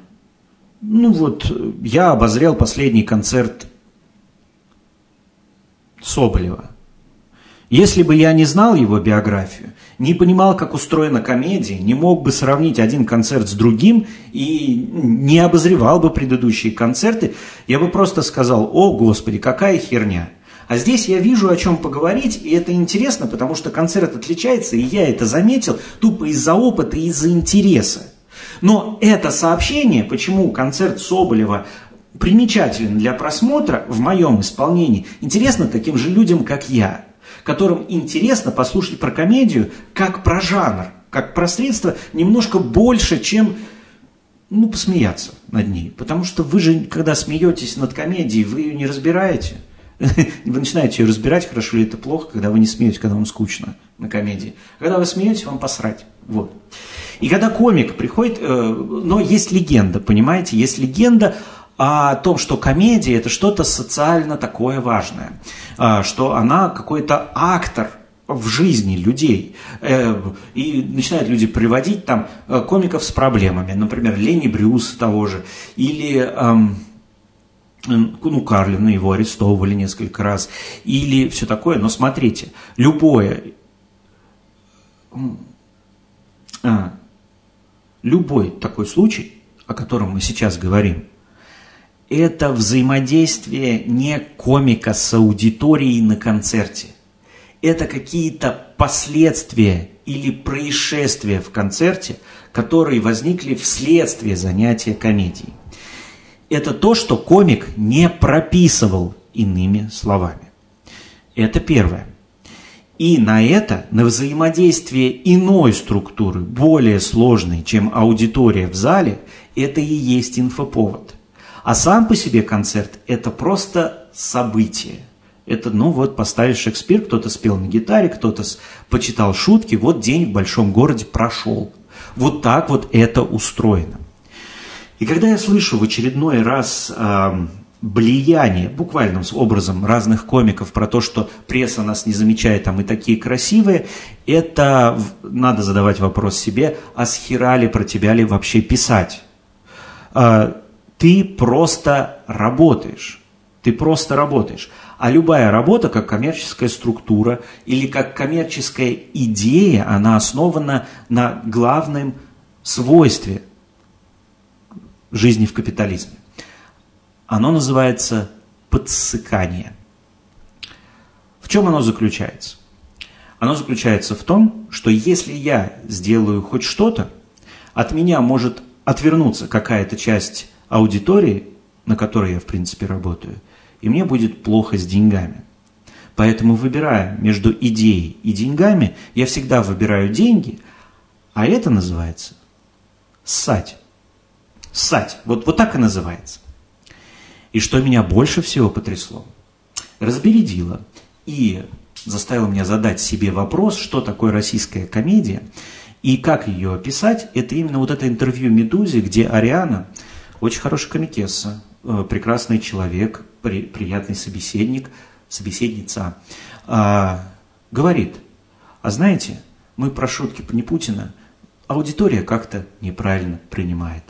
ну вот, я обозрел последний концерт Соболева. Если бы я не знал его биографию, не понимал, как устроена комедия, не мог бы сравнить один концерт с другим и не обозревал бы предыдущие концерты, я бы просто сказал, о, Господи, какая херня. А здесь я вижу, о чем поговорить, и это интересно, потому что концерт отличается, и я это заметил тупо из-за опыта и из-за интереса. Но это сообщение, почему концерт Соболева примечателен для просмотра в моем исполнении, интересно таким же людям, как я – которым интересно послушать про комедию как про жанр, как про средство немножко больше, чем ну, посмеяться над ней. Потому что вы же, когда смеетесь над комедией, вы ее не разбираете. Вы начинаете ее разбирать, хорошо ли это плохо, когда вы не смеетесь, когда вам скучно на комедии. Когда вы смеетесь, вам посрать. Вот. И когда комик приходит, э, но есть легенда, понимаете, есть легенда о том, что комедия это что-то социально такое важное, а, что она какой-то актор в жизни людей. Э, и начинают люди приводить там э, комиков с проблемами. Например, Лени Брюс того же. Или эм, ну, Карлина, его арестовывали несколько раз. Или все такое. Но смотрите, любое... А, любой такой случай, о котором мы сейчас говорим, это взаимодействие не комика с аудиторией на концерте. Это какие-то последствия или происшествия в концерте, которые возникли вследствие занятия комедией. Это то, что комик не прописывал иными словами. Это первое. И на это, на взаимодействие иной структуры, более сложной, чем аудитория в зале, это и есть инфоповод – а сам по себе концерт – это просто событие. Это, ну вот, поставили Шекспир, кто-то спел на гитаре, кто-то почитал шутки, вот день в большом городе прошел. Вот так вот это устроено. И когда я слышу в очередной раз э, влияние, буквальным образом, разных комиков про то, что пресса нас не замечает, а мы такие красивые, это надо задавать вопрос себе, а с хера ли про тебя ли вообще писать? А, ты просто работаешь. Ты просто работаешь. А любая работа, как коммерческая структура или как коммерческая идея, она основана на главном свойстве жизни в капитализме. Оно называется подсыкание. В чем оно заключается? Оно заключается в том, что если я сделаю хоть что-то, от меня может отвернуться какая-то часть аудитории, на которой я, в принципе, работаю, и мне будет плохо с деньгами. Поэтому, выбирая между идеей и деньгами, я всегда выбираю деньги, а это называется Ссать. Ссать. Вот, вот так и называется. И что меня больше всего потрясло, разбередило и заставило меня задать себе вопрос, что такое российская комедия и как ее описать, это именно вот это интервью «Медузе», где Ариана, очень хорошая комикесса, э, прекрасный человек, при, приятный собеседник, собеседница, а, говорит, а знаете, мы про шутки не Путина, аудитория как-то неправильно принимает.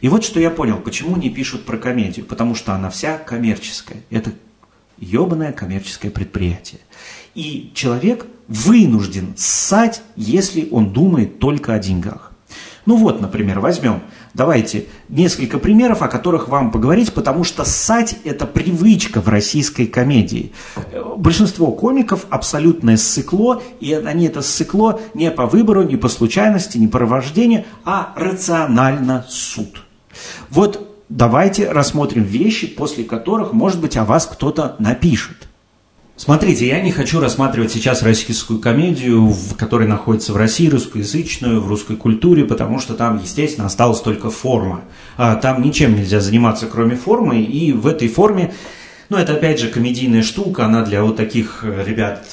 И вот что я понял, почему не пишут про комедию, потому что она вся коммерческая. Это ебаное коммерческое предприятие. И человек вынужден ссать, если он думает только о деньгах. Ну вот, например, возьмем, давайте несколько примеров, о которых вам поговорить, потому что ссать – это привычка в российской комедии. Большинство комиков абсолютное ссыкло, и они это ссыкло не по выбору, не по случайности, не по рождению, а рационально суд. Вот давайте рассмотрим вещи, после которых, может быть, о вас кто-то напишет. Смотрите, я не хочу рассматривать сейчас российскую комедию, в которой находится в России, русскоязычную, в русской культуре, потому что там, естественно, осталась только форма. А там ничем нельзя заниматься, кроме формы, и в этой форме ну, это опять же комедийная штука, она для вот таких э, ребят,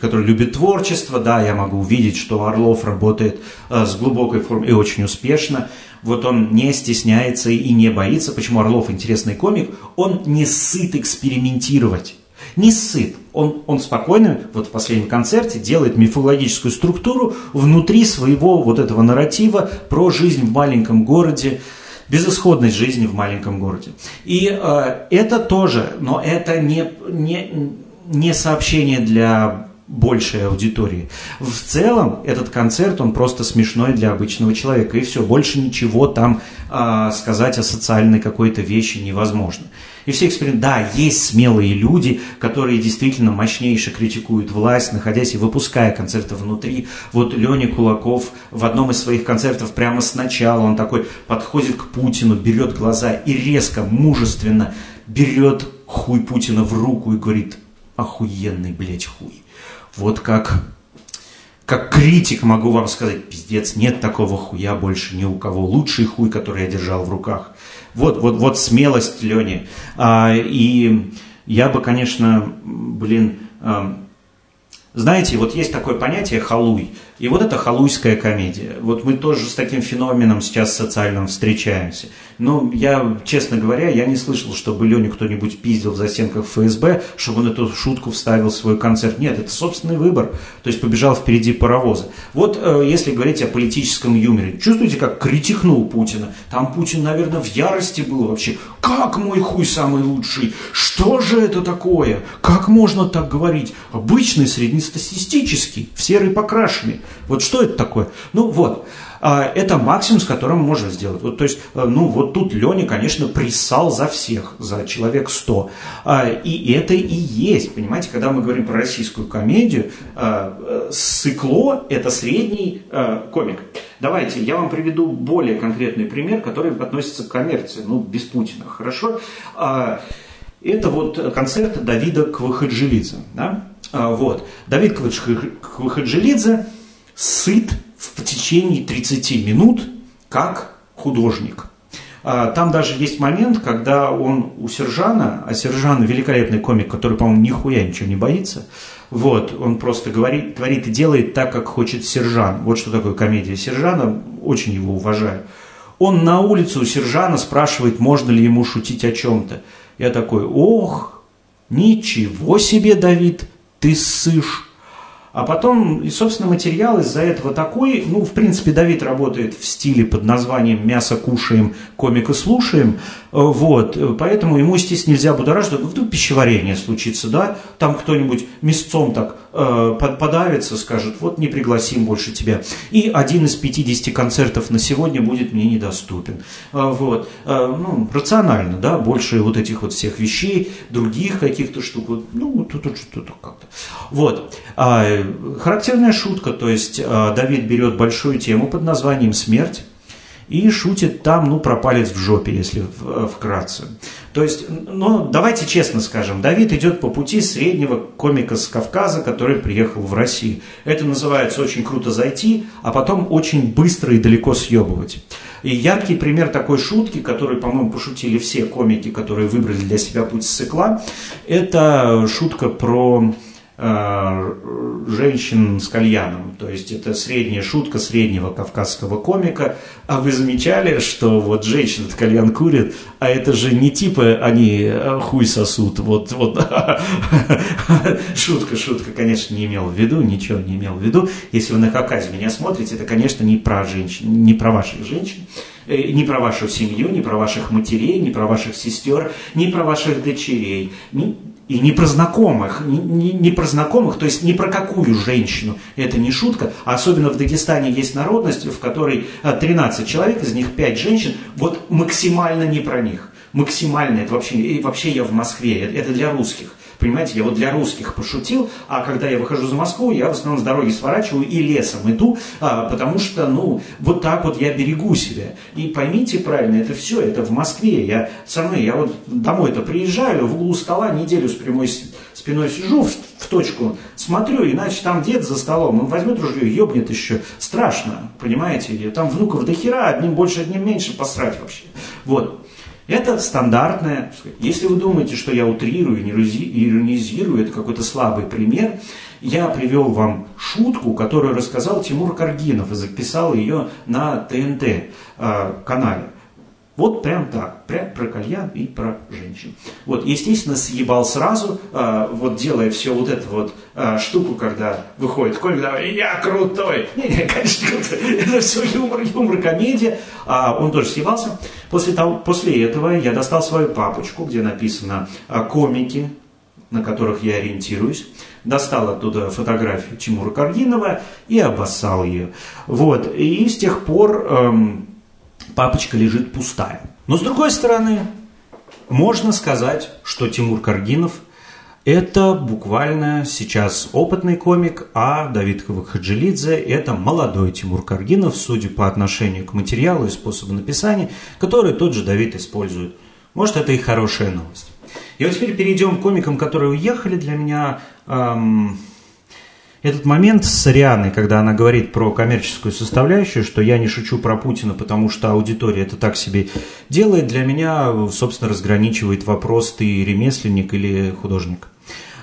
которые любят творчество, да, я могу увидеть, что Орлов работает э, с глубокой формой и очень успешно. Вот он не стесняется и не боится. Почему Орлов интересный комик? Он не сыт экспериментировать не сыт. Он, он спокойно, вот в последнем концерте, делает мифологическую структуру внутри своего вот этого нарратива про жизнь в маленьком городе, безысходность жизни в маленьком городе. И э, это тоже, но это не, не, не сообщение для большей аудитории. В целом этот концерт, он просто смешной для обычного человека, и все, больше ничего там э, сказать о социальной какой-то вещи невозможно. И все эксперименты, да, есть смелые люди, которые действительно мощнейше критикуют власть, находясь и выпуская концерты внутри. Вот Леня Кулаков в одном из своих концертов прямо сначала, он такой подходит к Путину, берет глаза и резко, мужественно берет хуй Путина в руку и говорит, охуенный, блядь, хуй. Вот как как критик могу вам сказать, пиздец, нет такого хуя больше ни у кого. Лучший хуй, который я держал в руках. Вот, вот, вот смелость Лени. А, и я бы, конечно, блин, а, знаете, вот есть такое понятие халуй. И вот это халуйская комедия. Вот мы тоже с таким феноменом сейчас социальным встречаемся. Но я, честно говоря, я не слышал, чтобы Леню кто-нибудь пиздил в застенках ФСБ, чтобы он эту шутку вставил в свой концерт. Нет, это собственный выбор. То есть побежал впереди паровоза. Вот э, если говорить о политическом юморе, чувствуете, как критикнул Путина? Там Путин, наверное, в ярости был вообще. Как мой хуй самый лучший? Что же это такое? Как можно так говорить? Обычный среднестатистический, в серый покрашенный. Вот что это такое? Ну вот, а, это максимум, с которым можно сделать. Вот, то есть, э, ну вот тут Леня, конечно, присал за всех, за человек 100. А, и это и есть, понимаете, когда мы говорим про российскую комедию, а, Сыкло – это средний комик. Давайте, я вам приведу более конкретный пример, который относится к коммерции, ну, без Путина, хорошо? Это вот концерт Давида Квахаджилидзе. Да? Вот. Давид Квахаджилидзе сыт в течение 30 минут как художник. А, там даже есть момент, когда он у Сержана, а Сержан великолепный комик, который, по-моему, нихуя ничего не боится, вот, он просто говорит, творит и делает так, как хочет Сержан. Вот что такое комедия Сержана, очень его уважаю. Он на улице у Сержана спрашивает, можно ли ему шутить о чем-то. Я такой, ох, ничего себе, Давид, ты ссышь. А потом, и, собственно, материал из-за этого такой, ну, в принципе, Давид работает в стиле под названием «мясо кушаем, комика слушаем», вот, поэтому ему, естественно, нельзя будоражить, вдруг пищеварение случится, да, там кто-нибудь мясцом так э, подавится, скажет, вот не пригласим больше тебя. И один из 50 концертов на сегодня будет мне недоступен. Э, вот, э, ну, рационально, да, больше вот этих вот всех вещей, других каких-то штук, ну, вот тут что-то как-то. Вот. А, характерная шутка, то есть э, Давид берет большую тему под названием «Смерть», и шутит там, ну, про палец в жопе, если э, вкратце. То есть, ну, давайте честно скажем, Давид идет по пути среднего комика с Кавказа, который приехал в Россию. Это называется очень круто зайти, а потом очень быстро и далеко съебывать. И яркий пример такой шутки, который, по-моему, пошутили все комики, которые выбрали для себя путь с цикла, это шутка про женщин с кальяном. То есть это средняя шутка среднего кавказского комика. А вы замечали, что вот женщина кальян курит, а это же не типа они э, хуй сосут. Вот, вот. Шутка, шутка, конечно, не имел в виду, ничего не имел в виду. Если вы на Кавказе меня смотрите, это, конечно, не про женщин, не про ваших женщин э, не про вашу семью, не про ваших матерей, не про ваших сестер, не про ваших дочерей, и не про знакомых, не, не, не про знакомых, то есть не про какую женщину, это не шутка, особенно в Дагестане есть народность, в которой 13 а, человек, из них 5 женщин, вот максимально не про них, максимально, это вообще, вообще я в Москве, это для русских. Понимаете, я вот для русских пошутил, а когда я выхожу за Москву, я в основном с дороги сворачиваю и лесом иду, а, потому что, ну, вот так вот я берегу себя. И поймите правильно, это все, это в Москве. Я мной, я вот домой-то приезжаю, в углу стола неделю с прямой спиной сижу, в, в точку смотрю, иначе там дед за столом, он возьмет ружье, ебнет еще. Страшно, понимаете? Там внуков до хера, одним больше, одним меньше, посрать вообще. Вот. Это стандартное. Если вы думаете, что я утрирую, иронизирую, это какой-то слабый пример, я привел вам шутку, которую рассказал Тимур Каргинов и записал ее на ТНТ э, канале. Вот прям так, прям про кальян и про женщин. Вот, естественно, съебал сразу, э, вот делая все вот эту вот э, штуку, когда выходит комик, давай, я крутой. Не, не, конечно. Это все юмор, юмор, комедия. А он тоже съебался. После, того, после этого я достал свою папочку, где написано э, комики, на которых я ориентируюсь. Достал оттуда фотографию Тимура Каргинова и обоссал ее. Вот, и с тех пор... Эм, папочка лежит пустая. Но с другой стороны, можно сказать, что Тимур Каргинов – это буквально сейчас опытный комик, а Давид Хаджилидзе – это молодой Тимур Каргинов, судя по отношению к материалу и способу написания, который тот же Давид использует. Может, это и хорошая новость. И вот теперь перейдем к комикам, которые уехали. Для меня эм, этот момент с Рианой, когда она говорит про коммерческую составляющую, что я не шучу про Путина, потому что аудитория это так себе делает, для меня, собственно, разграничивает вопрос, ты ремесленник или художник.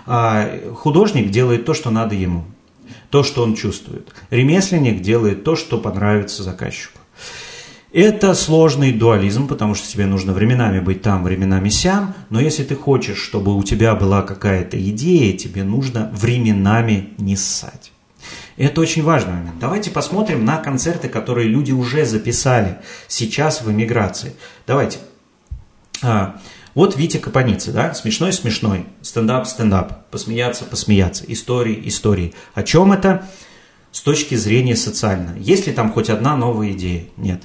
А художник делает то, что надо ему, то, что он чувствует. Ремесленник делает то, что понравится заказчику. Это сложный дуализм, потому что тебе нужно временами быть там, временами сям, но если ты хочешь, чтобы у тебя была какая-то идея, тебе нужно временами не ссать. это очень важный момент. Давайте посмотрим на концерты, которые люди уже записали сейчас в эмиграции. Давайте. А, вот Витя Капаница, да, смешной-смешной, стендап-стендап, посмеяться-посмеяться, истории, истории. О чем это? С точки зрения социально. Есть ли там хоть одна новая идея? Нет.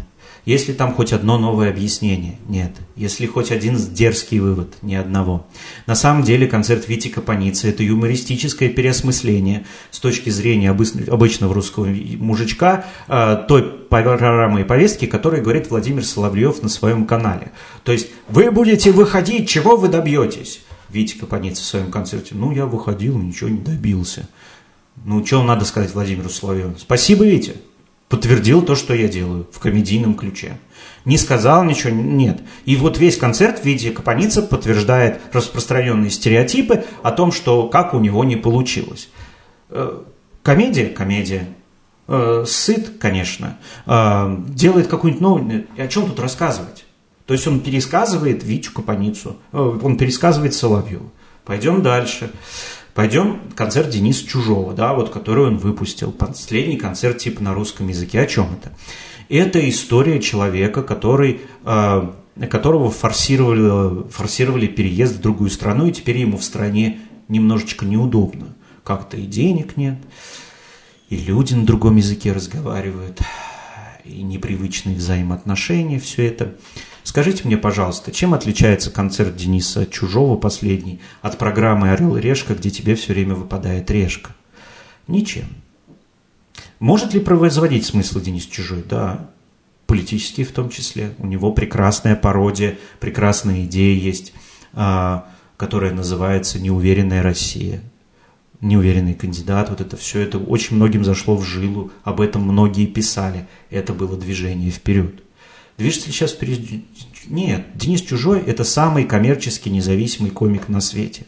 Есть ли там хоть одно новое объяснение? Нет. Если хоть один дерзкий вывод? Ни одного. На самом деле концерт Вити Капаницы – это юмористическое переосмысление с точки зрения обычного русского мужичка э, той программы и повестки, которой говорит Владимир Соловьев на своем канале. То есть вы будете выходить, чего вы добьетесь? Витя Капаница в своем концерте. Ну, я выходил, ничего не добился. Ну, что надо сказать Владимиру Соловьеву? Спасибо, Витя подтвердил то, что я делаю в комедийном ключе. Не сказал ничего, нет. И вот весь концерт в виде Капаница подтверждает распространенные стереотипы о том, что как у него не получилось. Э, комедия, комедия. Э, сыт, конечно. Э, делает какую-нибудь новую... О чем тут рассказывать? То есть он пересказывает Витю Капаницу, он пересказывает Соловьеву. Пойдем дальше. Пойдем концерт Дениса Чужого, да, вот который он выпустил, последний концерт типа на русском языке. О чем это? Это история человека, который, э, которого форсировали, форсировали переезд в другую страну, и теперь ему в стране немножечко неудобно. Как-то и денег нет, и люди на другом языке разговаривают, и непривычные взаимоотношения, все это. Скажите мне, пожалуйста, чем отличается концерт Дениса Чужого последний от программы «Орел и решка», где тебе все время выпадает решка? Ничем. Может ли производить смысл Денис Чужой? Да, политический в том числе. У него прекрасная пародия, прекрасная идея есть, а, которая называется «Неуверенная Россия». Неуверенный кандидат, вот это все, это очень многим зашло в жилу, об этом многие писали, это было движение вперед. Движется ли сейчас вперед? Нет, Денис Чужой – это самый коммерчески независимый комик на свете.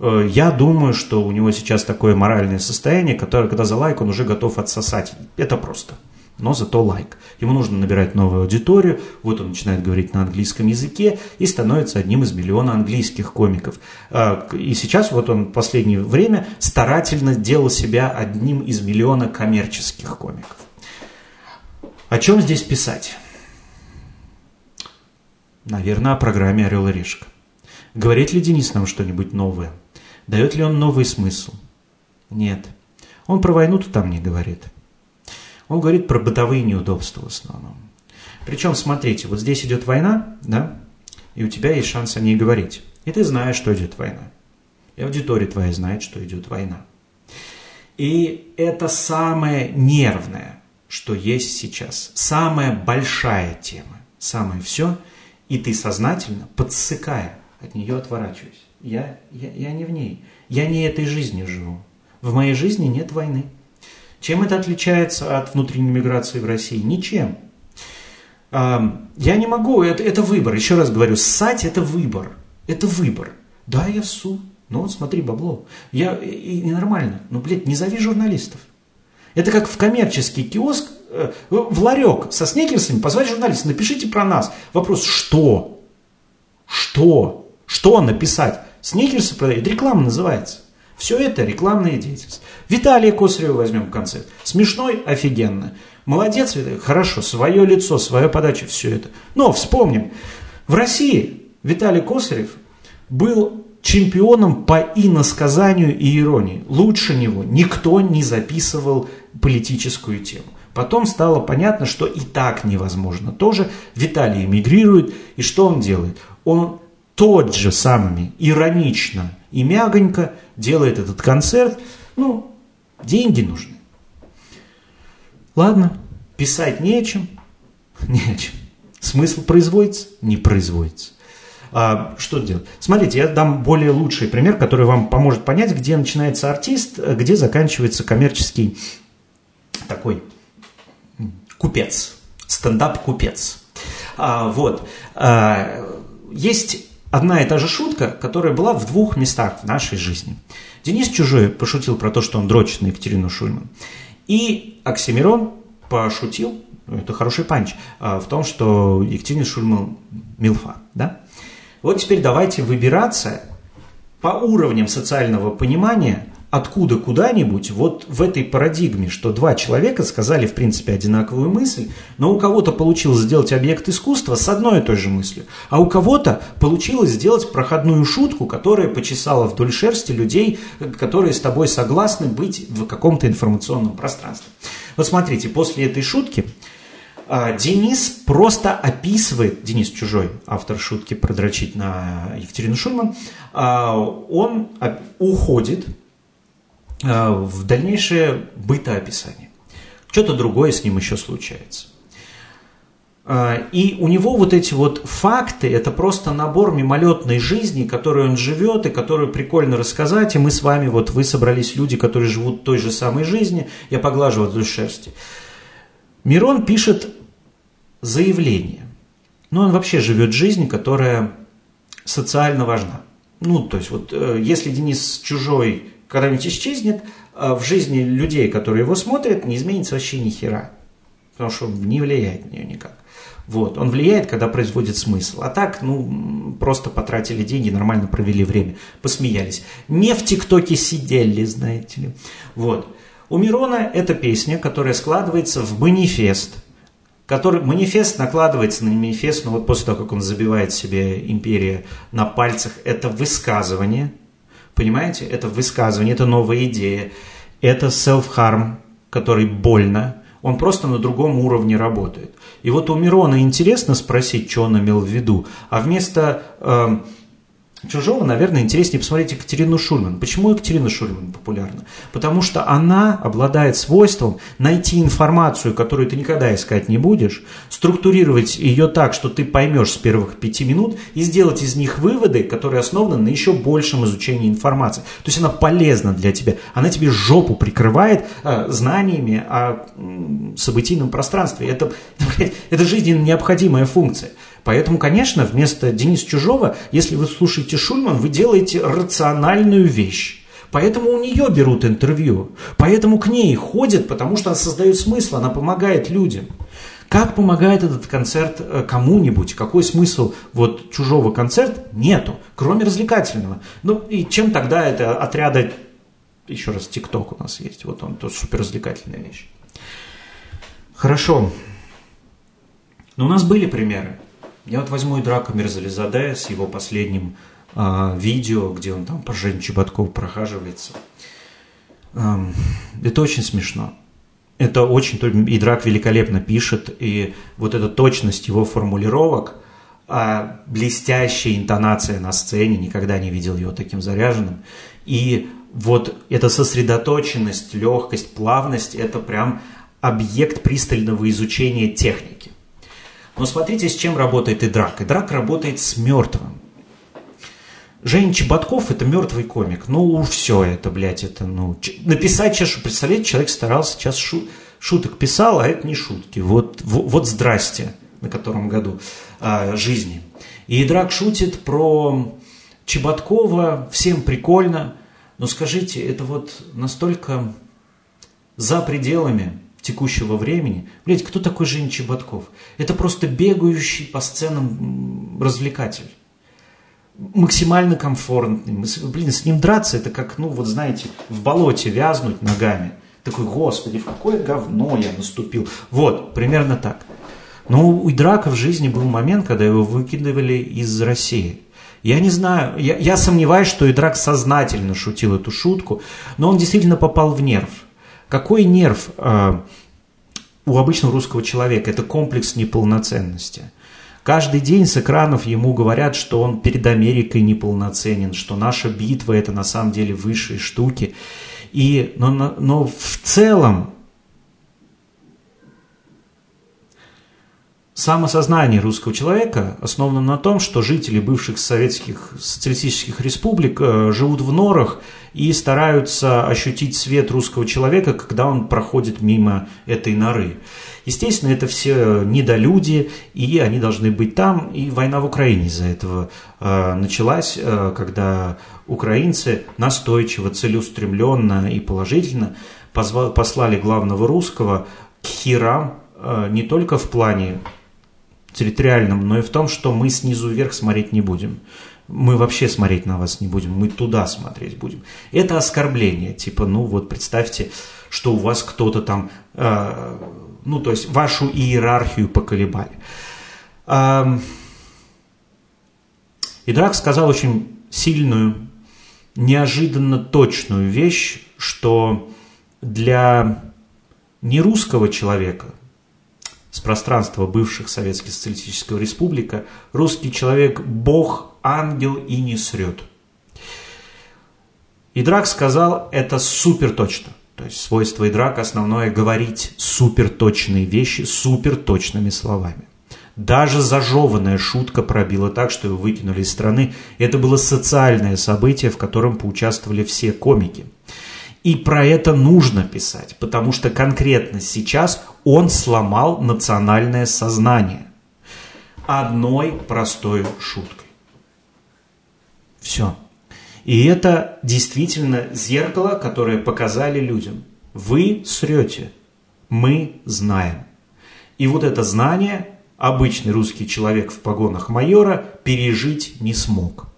Э, я думаю, что у него сейчас такое моральное состояние, которое, когда за лайк, он уже готов отсосать. Это просто. Но зато лайк. Ему нужно набирать новую аудиторию. Вот он начинает говорить на английском языке и становится одним из миллиона английских комиков. Э, и сейчас вот он в последнее время старательно делал себя одним из миллиона коммерческих комиков. О чем здесь писать? Наверное, о программе «Орел и решка». Говорит ли Денис нам что-нибудь новое? Дает ли он новый смысл? Нет. Он про войну-то там не говорит. Он говорит про бытовые неудобства в основном. Причем, смотрите, вот здесь идет война, да, и у тебя есть шанс о ней говорить. И ты знаешь, что идет война. И аудитория твоя знает, что идет война. И это самое нервное, что есть сейчас. Самая большая тема. Самое все. И ты сознательно, подсыкая, от нее отворачиваюсь. Я, я, я не в ней. Я не этой жизнью живу. В моей жизни нет войны. Чем это отличается от внутренней миграции в России? Ничем. Я не могу, это, это выбор. Еще раз говорю, ссать – это выбор. Это выбор. Да, я ссу. Ну вот смотри, бабло. Я, и, и нормально. Ну, блядь, не зови журналистов. Это как в коммерческий киоск, э, в ларек со снекерсами позвать журналистов, напишите про нас. Вопрос, что? Что? Что написать? Сникерсы продают, реклама называется. Все это рекламная деятельность. Виталия Косарева возьмем в конце. Смешной, офигенно. Молодец, хорошо, свое лицо, свою подачу, все это. Но вспомним, в России Виталий Косарев был чемпионом по иносказанию и иронии. Лучше него никто не записывал политическую тему. Потом стало понятно, что и так невозможно. Тоже Виталий эмигрирует, и что он делает? Он тот же самыми иронично и мягонько делает этот концерт. Ну, деньги нужны. Ладно, писать не о чем, не о чем. Смысл производится? Не производится. А, что делать? Смотрите, я дам более лучший пример, который вам поможет понять, где начинается артист, где заканчивается коммерческий такой купец, стендап-купец. А, вот. А, есть одна и та же шутка, которая была в двух местах в нашей жизни. Денис Чужой пошутил про то, что он дрочит на Екатерину Шульман. И Оксимирон пошутил, ну, это хороший панч, а, в том, что Екатерина Шульман милфа. Да? Вот теперь давайте выбираться по уровням социального понимания откуда куда-нибудь вот в этой парадигме, что два человека сказали в принципе одинаковую мысль, но у кого-то получилось сделать объект искусства с одной и той же мыслью, а у кого-то получилось сделать проходную шутку, которая почесала вдоль шерсти людей, которые с тобой согласны быть в каком-то информационном пространстве. Вот смотрите, после этой шутки а, Денис просто описывает, Денис Чужой, автор шутки «Продрочить на Екатерину Шульман», а, он уходит в дальнейшее бытоописание. Что-то другое с ним еще случается. Э, и у него вот эти вот факты, это просто набор мимолетной жизни, которой он живет, и которую прикольно рассказать, и мы с вами, вот вы собрались люди, которые живут той же самой жизни, я поглаживаю вдоль шерсти. Мирон пишет заявление. Но он вообще живет жизнь, которая социально важна. Ну, то есть вот э, если Денис Чужой когда-нибудь исчезнет, а в жизни людей, которые его смотрят, не изменится вообще ни хера. Потому что он не влияет на нее никак. Вот. Он влияет, когда производит смысл. А так, ну, просто потратили деньги, нормально провели время, посмеялись. Не в ТикТоке сидели, знаете ли. Вот. У Мирона эта песня, которая складывается в манифест. Который, манифест накладывается на манифест, но вот после того, как он забивает себе империя на пальцах, это высказывание – Понимаете? Это высказывание, это новая идея, это self-harm, который больно, он просто на другом уровне работает. И вот у Мирона интересно спросить, что он имел в виду, а вместо э, Чужого, наверное, интереснее посмотреть Екатерину Шульман. Почему Екатерина Шульман популярна? Потому что она обладает свойством найти информацию, которую ты никогда искать не будешь, структурировать ее так, что ты поймешь с первых пяти минут и сделать из них выводы, которые основаны на еще большем изучении информации. То есть она полезна для тебя. Она тебе жопу прикрывает э, знаниями о э, событийном пространстве. Это, это жизненно необходимая функция. Поэтому, конечно, вместо Дениса Чужого, если вы слушаете Шульман, вы делаете рациональную вещь. Поэтому у нее берут интервью. Поэтому к ней ходят, потому что она создает смысл, она помогает людям. Как помогает этот концерт э, кому-нибудь? Какой смысл вот чужого концерта? Нету, кроме развлекательного. Ну и чем тогда это отряда, еще раз, ТикТок у нас есть, вот он, то супер развлекательная вещь. Хорошо. Но у нас были примеры. Я вот возьму и Драка Мирзализаде с его последним э, видео, где он там по Жене Чеботкову прохаживается. Эм, это очень смешно. Это очень... И Драк великолепно пишет, и вот эта точность его формулировок, а блестящая интонация на сцене, никогда не видел его таким заряженным. И вот эта сосредоточенность, легкость, плавность – это прям объект пристального изучения техники. Но смотрите, с чем работает и драк. И драк работает с мертвым. Женя Чеботков – это мертвый комик. Ну, все это, блядь, это, ну... Написать сейчас, представляете, человек старался сейчас шу, шуток писал, а это не шутки. Вот, вот, вот здрасте, на котором году а, жизни. И Драк шутит про Чеботкова, всем прикольно, но скажите, это вот настолько за пределами текущего времени. Блять, кто такой Женя Чеботков? Это просто бегающий по сценам развлекатель. Максимально комфортный. Блин, с ним драться, это как, ну вот знаете, в болоте вязнуть ногами. Такой, господи, в какое говно я наступил. Вот, примерно так. Но у Драка в жизни был момент, когда его выкидывали из России. Я не знаю, я, я сомневаюсь, что Идрак сознательно шутил эту шутку, но он действительно попал в нерв. Какой нерв э, у обычного русского человека? Это комплекс неполноценности. Каждый день с экранов ему говорят, что он перед Америкой неполноценен, что наша битва это на самом деле высшие штуки. И, но, но в целом Самосознание русского человека основано на том, что жители бывших советских социалистических республик э, живут в норах и стараются ощутить свет русского человека, когда он проходит мимо этой норы. Естественно, это все недолюди, и они должны быть там. И война в Украине из-за этого э, началась, э, когда украинцы настойчиво, целеустремленно и положительно послали главного русского к херам не только в плане территориальном, но и в том, что мы снизу вверх смотреть не будем. Мы вообще смотреть на вас не будем, мы туда смотреть будем. Это оскорбление, типа, ну вот представьте, что у вас кто-то там, э, ну то есть вашу иерархию поколебали. Э, и Драк сказал очень сильную, неожиданно точную вещь, что для нерусского человека – пространства бывших Советских Социалистического Республика, русский человек – бог, ангел и не срет. Идрак сказал это супер точно. То есть свойство Идрака основное – говорить супер точные вещи супер точными словами. Даже зажеванная шутка пробила так, что его выкинули из страны. Это было социальное событие, в котором поучаствовали все комики. И про это нужно писать, потому что конкретно сейчас он сломал национальное сознание одной простой шуткой. Все. И это действительно зеркало, которое показали людям. Вы срете, мы знаем. И вот это знание обычный русский человек в погонах майора пережить не смог.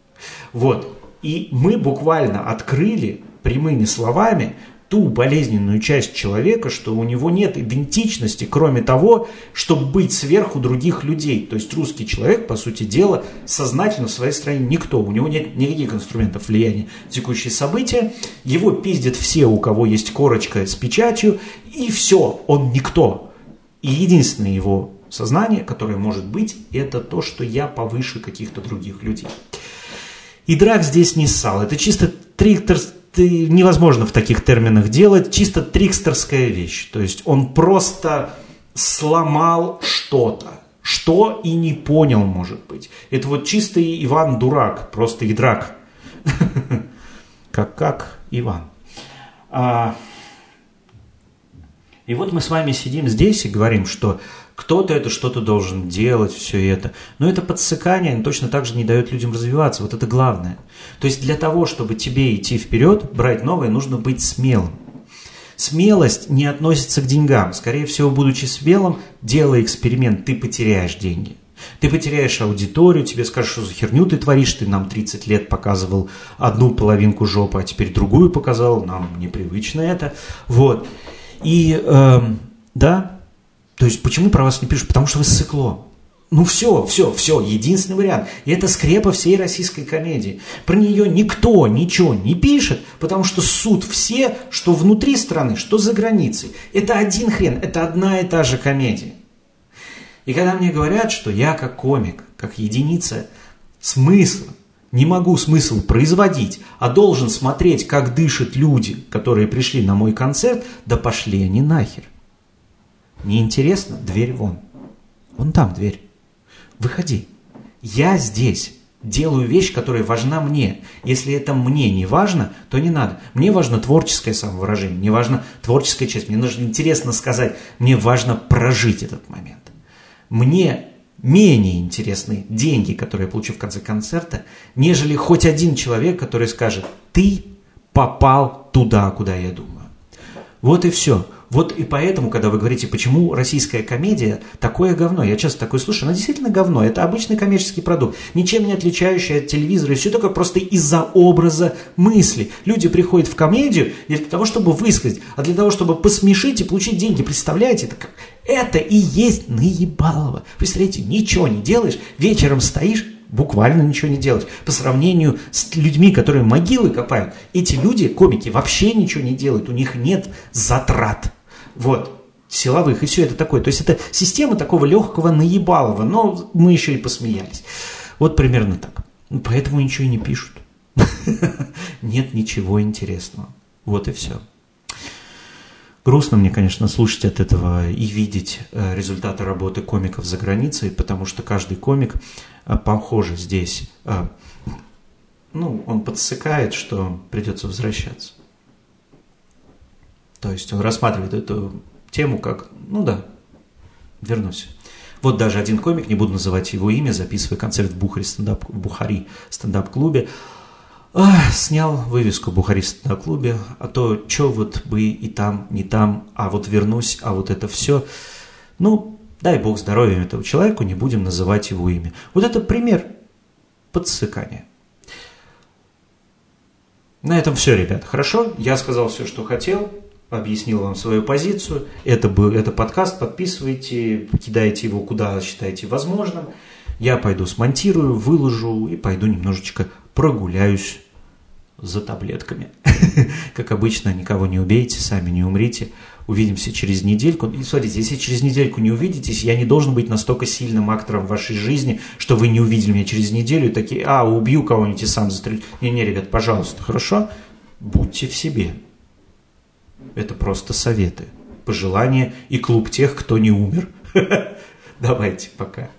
Вот. И мы буквально открыли прямыми словами ту болезненную часть человека, что у него нет идентичности, кроме того, чтобы быть сверху других людей. То есть русский человек, по сути дела, сознательно в своей стране никто. У него нет никаких инструментов влияния на текущие события. Его пиздят все, у кого есть корочка с печатью, и все, он никто. И единственное его сознание, которое может быть, это то, что я повыше каких-то других людей. И драк здесь не ссал. Это чисто триктор, невозможно в таких терминах делать, чисто трикстерская вещь. То есть он просто сломал что-то. Что и не понял, может быть. Это вот чистый Иван Дурак, просто и. Как как Иван. А, и вот мы с вами сидим здесь и говорим, что кто-то это что-то должен делать, все это. Но это подсыкание точно так же не дает людям развиваться. Вот это главное. То есть для того, чтобы тебе идти вперед, брать новое, нужно быть смелым. Смелость не относится к деньгам. Скорее всего, будучи смелым, делая эксперимент, ты потеряешь деньги. Ты потеряешь аудиторию, тебе скажут, что за херню ты творишь, ты нам 30 лет показывал одну половинку жопы, а теперь другую показал, нам непривычно это. Вот. И э, да, то есть почему про вас не пишут? Потому что вы ссыкло. Ну все, все, все, единственный вариант. И это скрепа всей российской комедии. Про нее никто ничего не пишет, потому что суд все, что внутри страны, что за границей. Это один хрен, это одна и та же комедия. И когда мне говорят, что я как комик, как единица смысла, не могу смысл производить, а должен смотреть, как дышат люди, которые пришли на мой концерт, да пошли они нахер. Неинтересно? Дверь вон. Вон там дверь. Выходи. Я здесь делаю вещь, которая важна мне. Если это мне не важно, то не надо. Мне важно творческое самовыражение, мне важна творческая часть, мне нужно интересно сказать, мне важно прожить этот момент. Мне менее интересны деньги, которые я получу в конце концерта, нежели хоть один человек, который скажет, ты попал туда, куда я думаю. Вот и все. Вот и поэтому, когда вы говорите, почему российская комедия такое говно, я часто такое слушаю, она действительно говно, это обычный коммерческий продукт, ничем не отличающий от телевизора, и все такое просто из-за образа мысли. Люди приходят в комедию не для того, чтобы высказать, а для того, чтобы посмешить и получить деньги. Представляете, это, как? это и есть наебалово. Представляете, ничего не делаешь, вечером стоишь, буквально ничего не делать. По сравнению с людьми, которые могилы копают, эти люди, комики, вообще ничего не делают, у них нет затрат. Вот, силовых, и все это такое. То есть это система такого легкого наебалова, но мы еще и посмеялись. Вот примерно так. Ну, поэтому ничего и не пишут. Нет ничего интересного. Вот и все. Грустно мне, конечно, слушать от этого и видеть э, результаты работы комиков за границей, потому что каждый комик, э, похоже, здесь, э, ну, он подсыкает, что придется возвращаться. То есть он рассматривает эту тему как, ну да, вернусь. Вот даже один комик, не буду называть его имя, записывая концерт в Бухаре стендап, в Бухари стендап-клубе, снял вывеску Бухарист на клубе, а то что вот бы и там, не там, а вот вернусь, а вот это все. Ну, дай бог здоровья этому человеку, не будем называть его имя. Вот это пример подсыкания. На этом все, ребят. Хорошо, я сказал все, что хотел, объяснил вам свою позицию. Это был это подкаст, подписывайте, кидайте его куда считаете возможным. Я пойду смонтирую, выложу и пойду немножечко прогуляюсь за таблетками. Как обычно, никого не убейте, сами не умрите. Увидимся через недельку. И смотрите, если через недельку не увидитесь, я не должен быть настолько сильным актором в вашей жизни, что вы не увидели меня через неделю и такие, а, убью кого-нибудь и сам застрелю. Не-не, ребят, пожалуйста, хорошо? Будьте в себе. Это просто советы, пожелания и клуб тех, кто не умер. Давайте, пока.